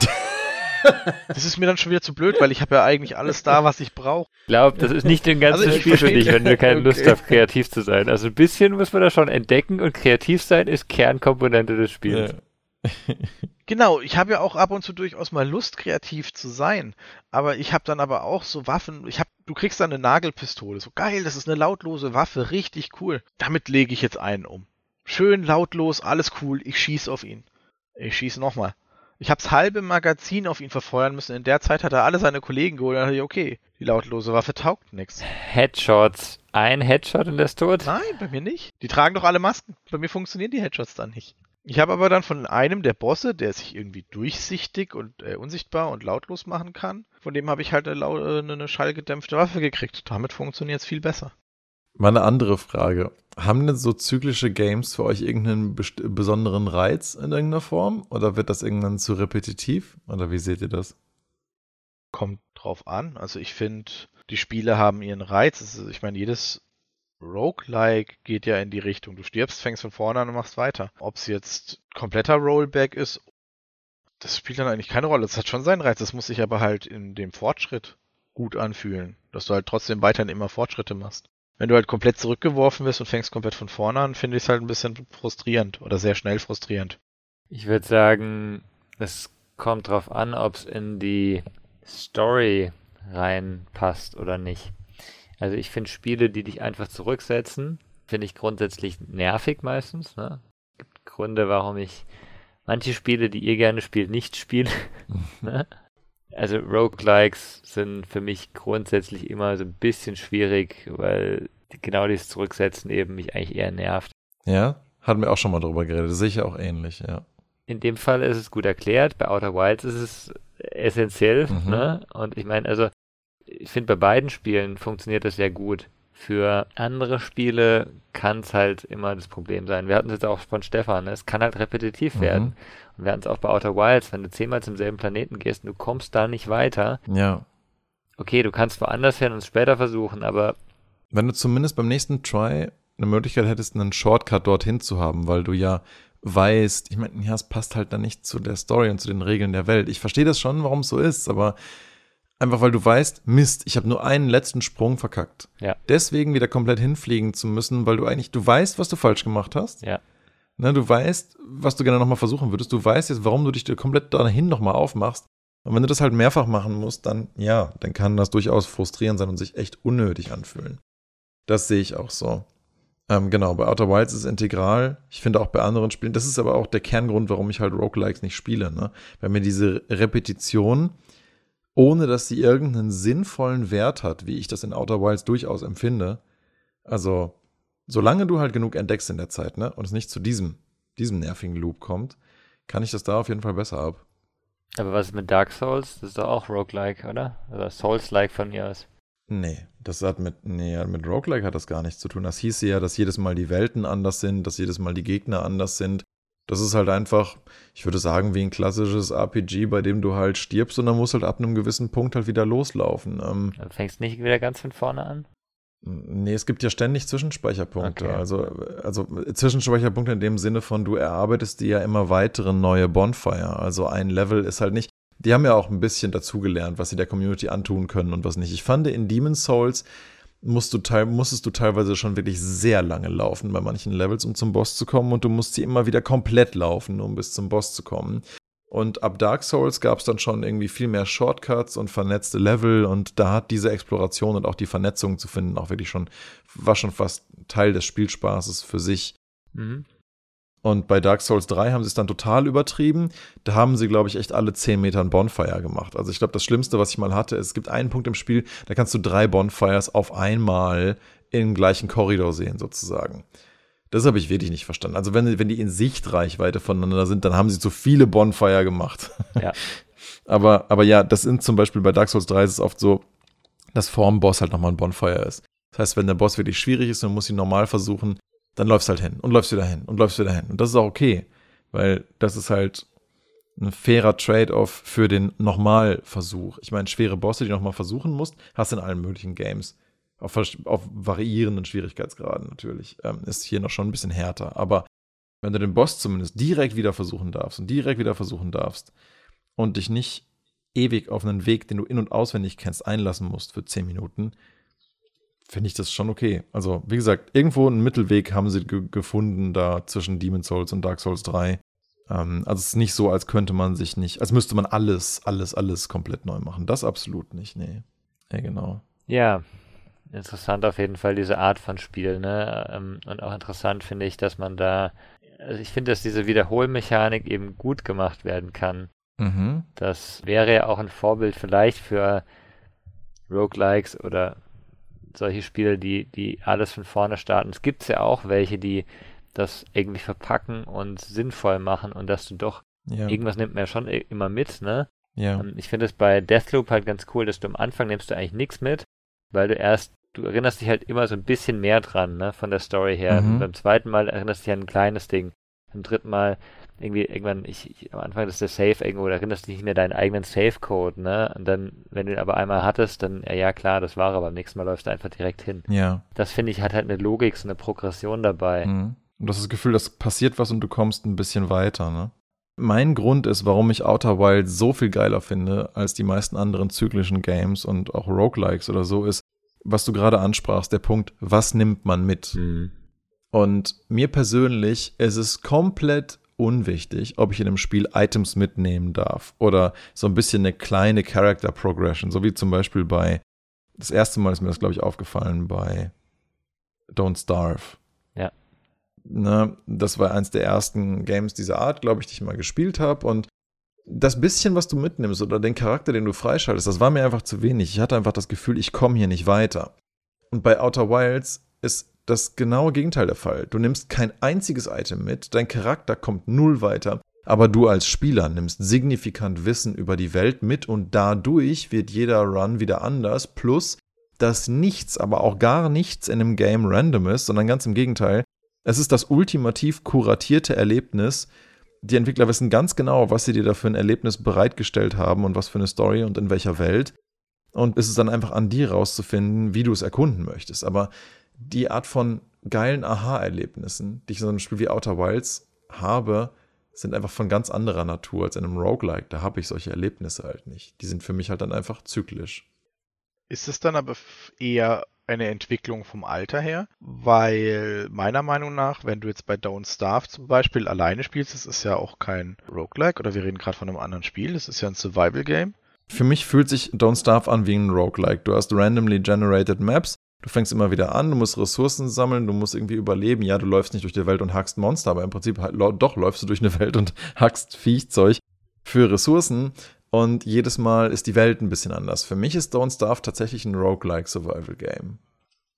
[SPEAKER 2] Das ist mir dann schon wieder zu blöd, weil ich habe ja eigentlich alles da, was ich brauche.
[SPEAKER 3] Ich glaube, das ist nicht ein ganzes also Spiel für dich, wenn du keine okay. Lust hast, kreativ zu sein. Also ein bisschen muss man da schon entdecken und kreativ sein ist Kernkomponente des Spiels.
[SPEAKER 2] Ja. Genau, ich habe ja auch ab und zu durchaus mal Lust, kreativ zu sein. Aber ich habe dann aber auch so Waffen. Ich habe, du kriegst dann eine Nagelpistole. So geil, das ist eine lautlose Waffe, richtig cool. Damit lege ich jetzt einen um. Schön lautlos, alles cool. Ich schieß auf ihn. Ich schieß nochmal. Ich hab's halbe Magazin auf ihn verfeuern müssen. In der Zeit hat er alle seine Kollegen geholt. Dann dachte ich, okay, die lautlose Waffe taugt nichts.
[SPEAKER 3] Headshots. Ein Headshot und der ist tot?
[SPEAKER 2] Nein, bei mir nicht. Die tragen doch alle Masken. Bei mir funktionieren die Headshots dann nicht. Ich habe aber dann von einem der Bosse, der sich irgendwie durchsichtig und äh, unsichtbar und lautlos machen kann, von dem habe ich halt eine, äh, eine schallgedämpfte Waffe gekriegt. Damit funktioniert es viel besser.
[SPEAKER 1] Mal eine andere Frage. Haben denn so zyklische Games für euch irgendeinen besonderen Reiz in irgendeiner Form? Oder wird das irgendwann zu repetitiv? Oder wie seht ihr das?
[SPEAKER 2] Kommt drauf an. Also ich finde, die Spiele haben ihren Reiz. Ist, ich meine, jedes Roguelike geht ja in die Richtung. Du stirbst, fängst von vorne an und machst weiter. Ob es jetzt kompletter Rollback ist, das spielt dann eigentlich keine Rolle. Das hat schon seinen Reiz. Das muss sich aber halt in dem Fortschritt gut anfühlen. Dass du halt trotzdem weiterhin immer Fortschritte machst wenn du halt komplett zurückgeworfen wirst und fängst komplett von vorne an, finde ich es halt ein bisschen frustrierend oder sehr schnell frustrierend.
[SPEAKER 3] Ich würde sagen, es kommt drauf an, ob es in die Story reinpasst oder nicht. Also ich finde Spiele, die dich einfach zurücksetzen, finde ich grundsätzlich nervig meistens. Ne? Es gibt Gründe, warum ich manche Spiele, die ihr gerne spielt, nicht spiele. ne? Also Roguelikes sind für mich grundsätzlich immer so ein bisschen schwierig, weil genau dieses Zurücksetzen eben mich eigentlich eher nervt.
[SPEAKER 1] Ja, hatten wir auch schon mal drüber geredet. Ja auch ähnlich, ja.
[SPEAKER 3] In dem Fall ist es gut erklärt. Bei Outer Wilds ist es essentiell. Mhm. Ne? Und ich meine, also ich finde, bei beiden Spielen funktioniert das sehr gut. Für andere Spiele kann es halt immer das Problem sein. Wir hatten es jetzt auch von Stefan, ne? es kann halt repetitiv mhm. werden. Und wir hatten es auch bei Outer Wilds, wenn du zehnmal zum selben Planeten gehst und du kommst da nicht weiter.
[SPEAKER 1] Ja.
[SPEAKER 3] Okay, du kannst woanders hin und es später versuchen, aber.
[SPEAKER 1] Wenn du zumindest beim nächsten Try eine Möglichkeit hättest, einen Shortcut dorthin zu haben, weil du ja weißt, ich meine, ja, es passt halt dann nicht zu der Story und zu den Regeln der Welt. Ich verstehe das schon, warum es so ist, aber einfach weil du weißt, Mist, ich habe nur einen letzten Sprung verkackt.
[SPEAKER 3] Ja.
[SPEAKER 1] Deswegen wieder komplett hinfliegen zu müssen, weil du eigentlich, du weißt, was du falsch gemacht hast.
[SPEAKER 3] Ja.
[SPEAKER 1] Ne, du weißt, was du gerne nochmal versuchen würdest. Du weißt jetzt, warum du dich komplett dahin nochmal aufmachst. Und wenn du das halt mehrfach machen musst, dann ja, dann kann das durchaus frustrierend sein und sich echt unnötig anfühlen. Das sehe ich auch so. Ähm, genau, bei Outer Wilds ist es integral. Ich finde auch bei anderen Spielen, das ist aber auch der Kerngrund, warum ich halt Roguelikes nicht spiele. Ne? Weil mir diese Repetition, ohne dass sie irgendeinen sinnvollen Wert hat, wie ich das in Outer Wilds durchaus empfinde, also solange du halt genug entdeckst in der Zeit, ne, und es nicht zu diesem, diesem nervigen Loop kommt, kann ich das da auf jeden Fall besser ab.
[SPEAKER 3] Aber was ist mit Dark Souls? Das ist doch auch Roguelike, oder? Oder Souls-like von mir aus.
[SPEAKER 1] Nee, das hat mit, nee, mit Roguelike hat das gar nichts zu tun. Das hieß ja, dass jedes Mal die Welten anders sind, dass jedes Mal die Gegner anders sind. Das ist halt einfach, ich würde sagen, wie ein klassisches RPG, bei dem du halt stirbst und dann musst halt ab einem gewissen Punkt halt wieder loslaufen. Ähm,
[SPEAKER 3] dann fängst nicht wieder ganz von vorne an?
[SPEAKER 1] Nee, es gibt ja ständig Zwischenspeicherpunkte. Okay. Also, also Zwischenspeicherpunkte in dem Sinne von, du erarbeitest dir ja immer weitere neue Bonfire. Also ein Level ist halt nicht. Die haben ja auch ein bisschen dazugelernt, was sie der Community antun können und was nicht. Ich fand in Demon's Souls musst du teil, musstest du teilweise schon wirklich sehr lange laufen bei manchen Levels, um zum Boss zu kommen und du musst sie immer wieder komplett laufen, um bis zum Boss zu kommen. Und ab Dark Souls gab es dann schon irgendwie viel mehr Shortcuts und vernetzte Level und da hat diese Exploration und auch die Vernetzung zu finden auch wirklich schon, war schon fast Teil des Spielspaßes für sich. Mhm. Und bei Dark Souls 3 haben sie es dann total übertrieben. Da haben sie, glaube ich, echt alle 10 Metern Bonfire gemacht. Also ich glaube, das Schlimmste, was ich mal hatte, ist, es gibt einen Punkt im Spiel, da kannst du drei Bonfires auf einmal im gleichen Korridor sehen, sozusagen. Das habe ich wirklich nicht verstanden. Also wenn, wenn die in Sichtreichweite voneinander sind, dann haben sie zu viele Bonfire gemacht. Ja. aber, aber ja, das sind zum Beispiel bei Dark Souls 3 ist es oft so, dass vorm Boss halt nochmal ein Bonfire ist. Das heißt, wenn der Boss wirklich schwierig ist und muss ihn normal versuchen, dann läufst halt hin und läufst wieder hin und läufst wieder hin. Und das ist auch okay, weil das ist halt ein fairer Trade-off für den Nochmalversuch. Ich meine, schwere Bosse, die du nochmal versuchen musst, hast du in allen möglichen Games auf, auf variierenden Schwierigkeitsgraden natürlich, ähm, ist hier noch schon ein bisschen härter. Aber wenn du den Boss zumindest direkt wieder versuchen darfst und direkt wieder versuchen darfst und dich nicht ewig auf einen Weg, den du in- und auswendig kennst, einlassen musst für 10 Minuten, finde ich das schon okay. Also, wie gesagt, irgendwo einen Mittelweg haben sie gefunden da zwischen Demon's Souls und Dark Souls 3. Ähm, also, es ist nicht so, als könnte man sich nicht, als müsste man alles, alles, alles komplett neu machen. Das absolut nicht, nee. Ja, genau.
[SPEAKER 3] Ja, interessant auf jeden Fall diese Art von Spiel, ne? Ähm, und auch interessant finde ich, dass man da, also ich finde, dass diese Wiederholmechanik eben gut gemacht werden kann. Mhm. Das wäre ja auch ein Vorbild vielleicht für Roguelikes oder solche Spiele, die, die alles von vorne starten. Es gibt ja auch welche, die das irgendwie verpacken und sinnvoll machen und dass du doch, ja. irgendwas nimmt man ja schon immer mit, ne? Ja. Ähm, ich finde es bei Deathloop halt ganz cool, dass du am Anfang nimmst du eigentlich nichts mit, weil du erst du erinnerst dich halt immer so ein bisschen mehr dran, ne, von der Story her. Mhm. Beim zweiten Mal erinnerst du dich an ein kleines Ding. Beim dritten Mal irgendwie irgendwann, ich, ich am Anfang ist der Safe irgendwo, da erinnerst du dich nicht mehr deinen eigenen Safe-Code, ne? Und dann, wenn du ihn aber einmal hattest, dann, ja, ja klar, das war aber beim nächsten Mal läufst du einfach direkt hin.
[SPEAKER 1] Ja.
[SPEAKER 3] Das finde ich hat halt eine Logik, so eine Progression dabei.
[SPEAKER 1] Mhm. Und das ist das Gefühl, dass passiert was und du kommst ein bisschen weiter, ne? Mein Grund ist, warum ich Outer Wild so viel geiler finde als die meisten anderen zyklischen Games und auch Roguelikes oder so, ist, was du gerade ansprachst, der Punkt, was nimmt man mit? Mhm. Und mir persönlich ist es komplett unwichtig, ob ich in einem Spiel Items mitnehmen darf oder so ein bisschen eine kleine Character Progression, so wie zum Beispiel bei, das erste Mal ist mir das, glaube ich, aufgefallen bei Don't Starve.
[SPEAKER 3] Ja.
[SPEAKER 1] Ne, das war eins der ersten Games dieser Art, glaube ich, die ich mal gespielt habe und das bisschen, was du mitnimmst oder den Charakter, den du freischaltest, das war mir einfach zu wenig. Ich hatte einfach das Gefühl, ich komme hier nicht weiter. Und bei Outer Wilds ist das genaue Gegenteil der Fall. Du nimmst kein einziges Item mit, dein Charakter kommt null weiter, aber du als Spieler nimmst signifikant Wissen über die Welt mit und dadurch wird jeder Run wieder anders, plus dass nichts, aber auch gar nichts in einem Game random ist, sondern ganz im Gegenteil. Es ist das ultimativ kuratierte Erlebnis, die Entwickler wissen ganz genau, was sie dir da für ein Erlebnis bereitgestellt haben und was für eine Story und in welcher Welt. Und es ist dann einfach an dir rauszufinden, wie du es erkunden möchtest. Aber die Art von geilen Aha-Erlebnissen, die ich in so einem Spiel wie Outer Wilds habe, sind einfach von ganz anderer Natur als in einem Roguelike. Da habe ich solche Erlebnisse halt nicht. Die sind für mich halt dann einfach zyklisch.
[SPEAKER 2] Ist es dann aber eher eine Entwicklung vom Alter her, weil meiner Meinung nach, wenn du jetzt bei Don't Starve zum Beispiel alleine spielst, das ist ja auch kein Roguelike oder wir reden gerade von einem anderen Spiel, das ist ja ein Survival Game.
[SPEAKER 1] Für mich fühlt sich Don't Starve an wie ein Roguelike. Du hast randomly generated Maps, du fängst immer wieder an, du musst Ressourcen sammeln, du musst irgendwie überleben. Ja, du läufst nicht durch die Welt und hackst Monster, aber im Prinzip halt, doch läufst du durch eine Welt und hackst Viechzeug für Ressourcen. Und jedes Mal ist die Welt ein bisschen anders. Für mich ist Don't Starve tatsächlich ein Roguelike Survival Game.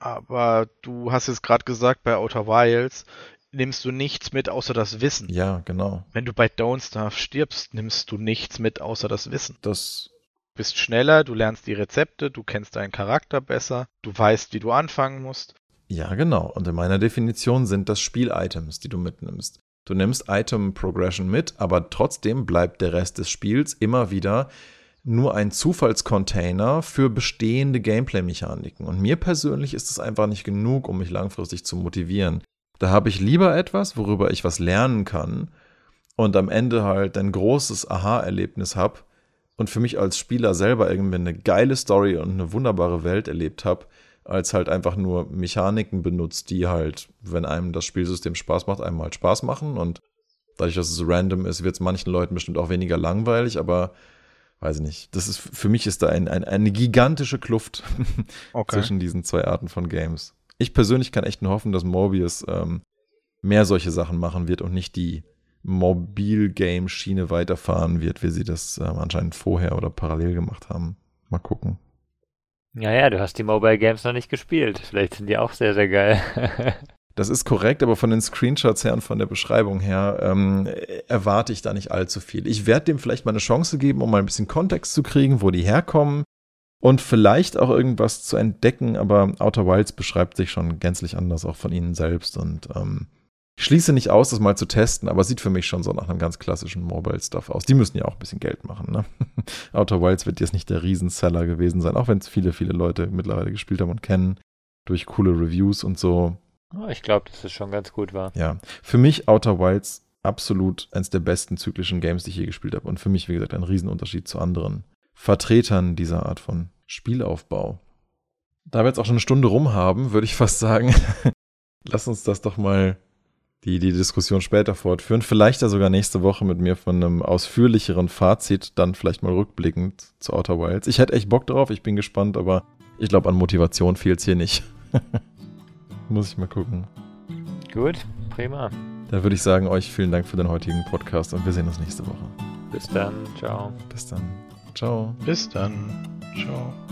[SPEAKER 2] Aber du hast jetzt gerade gesagt, bei Outer Wilds nimmst du nichts mit außer das Wissen.
[SPEAKER 1] Ja, genau.
[SPEAKER 2] Wenn du bei Don't Starve stirbst, nimmst du nichts mit außer das Wissen.
[SPEAKER 1] Das
[SPEAKER 2] bist schneller, du lernst die Rezepte, du kennst deinen Charakter besser, du weißt, wie du anfangen musst.
[SPEAKER 1] Ja, genau. Und in meiner Definition sind das Spiel-Items, die du mitnimmst. Du nimmst Item Progression mit, aber trotzdem bleibt der Rest des Spiels immer wieder nur ein Zufallscontainer für bestehende Gameplay-Mechaniken. Und mir persönlich ist es einfach nicht genug, um mich langfristig zu motivieren. Da habe ich lieber etwas, worüber ich was lernen kann und am Ende halt ein großes Aha-Erlebnis habe und für mich als Spieler selber irgendwie eine geile Story und eine wunderbare Welt erlebt habe, als halt einfach nur Mechaniken benutzt, die halt, wenn einem das Spielsystem Spaß macht, einem halt Spaß machen. Und dadurch, dass es so random ist, wird es manchen Leuten bestimmt auch weniger langweilig, aber weiß ich nicht. Das ist für mich ist da ein, ein, eine gigantische Kluft okay. zwischen diesen zwei Arten von Games. Ich persönlich kann echt nur hoffen, dass Morbius ähm, mehr solche Sachen machen wird und nicht die Mobil-Game-Schiene weiterfahren wird, wie sie das ähm, anscheinend vorher oder parallel gemacht haben. Mal gucken.
[SPEAKER 3] Ja, ja, du hast die Mobile Games noch nicht gespielt. Vielleicht sind die auch sehr, sehr geil.
[SPEAKER 1] das ist korrekt, aber von den Screenshots her und von der Beschreibung her ähm, erwarte ich da nicht allzu viel. Ich werde dem vielleicht mal eine Chance geben, um mal ein bisschen Kontext zu kriegen, wo die herkommen und vielleicht auch irgendwas zu entdecken, aber Outer Wilds beschreibt sich schon gänzlich anders, auch von ihnen selbst und ähm, ich schließe nicht aus, das mal zu testen, aber sieht für mich schon so nach einem ganz klassischen Mobile-Stuff aus. Die müssen ja auch ein bisschen Geld machen, ne? Outer Wilds wird jetzt nicht der Riesenseller gewesen sein, auch wenn es viele, viele Leute mittlerweile gespielt haben und kennen, durch coole Reviews und so.
[SPEAKER 3] Ich glaube, dass es schon ganz gut war.
[SPEAKER 1] Ja, für mich Outer Wilds absolut eines der besten zyklischen Games, die ich je gespielt habe. Und für mich, wie gesagt, ein Riesenunterschied zu anderen Vertretern dieser Art von Spielaufbau. Da wir jetzt auch schon eine Stunde rum haben, würde ich fast sagen, lass uns das doch mal die die Diskussion später fortführen. Vielleicht ja sogar nächste Woche mit mir von einem ausführlicheren Fazit, dann vielleicht mal rückblickend zu Outer Wilds. Ich hätte echt Bock drauf, ich bin gespannt, aber ich glaube, an Motivation fehlt es hier nicht. Muss ich mal gucken.
[SPEAKER 3] Gut, prima.
[SPEAKER 1] Da würde ich sagen, euch vielen Dank für den heutigen Podcast und wir sehen uns nächste Woche.
[SPEAKER 3] Bis dann, ciao.
[SPEAKER 1] Bis dann, ciao.
[SPEAKER 2] Bis dann, ciao.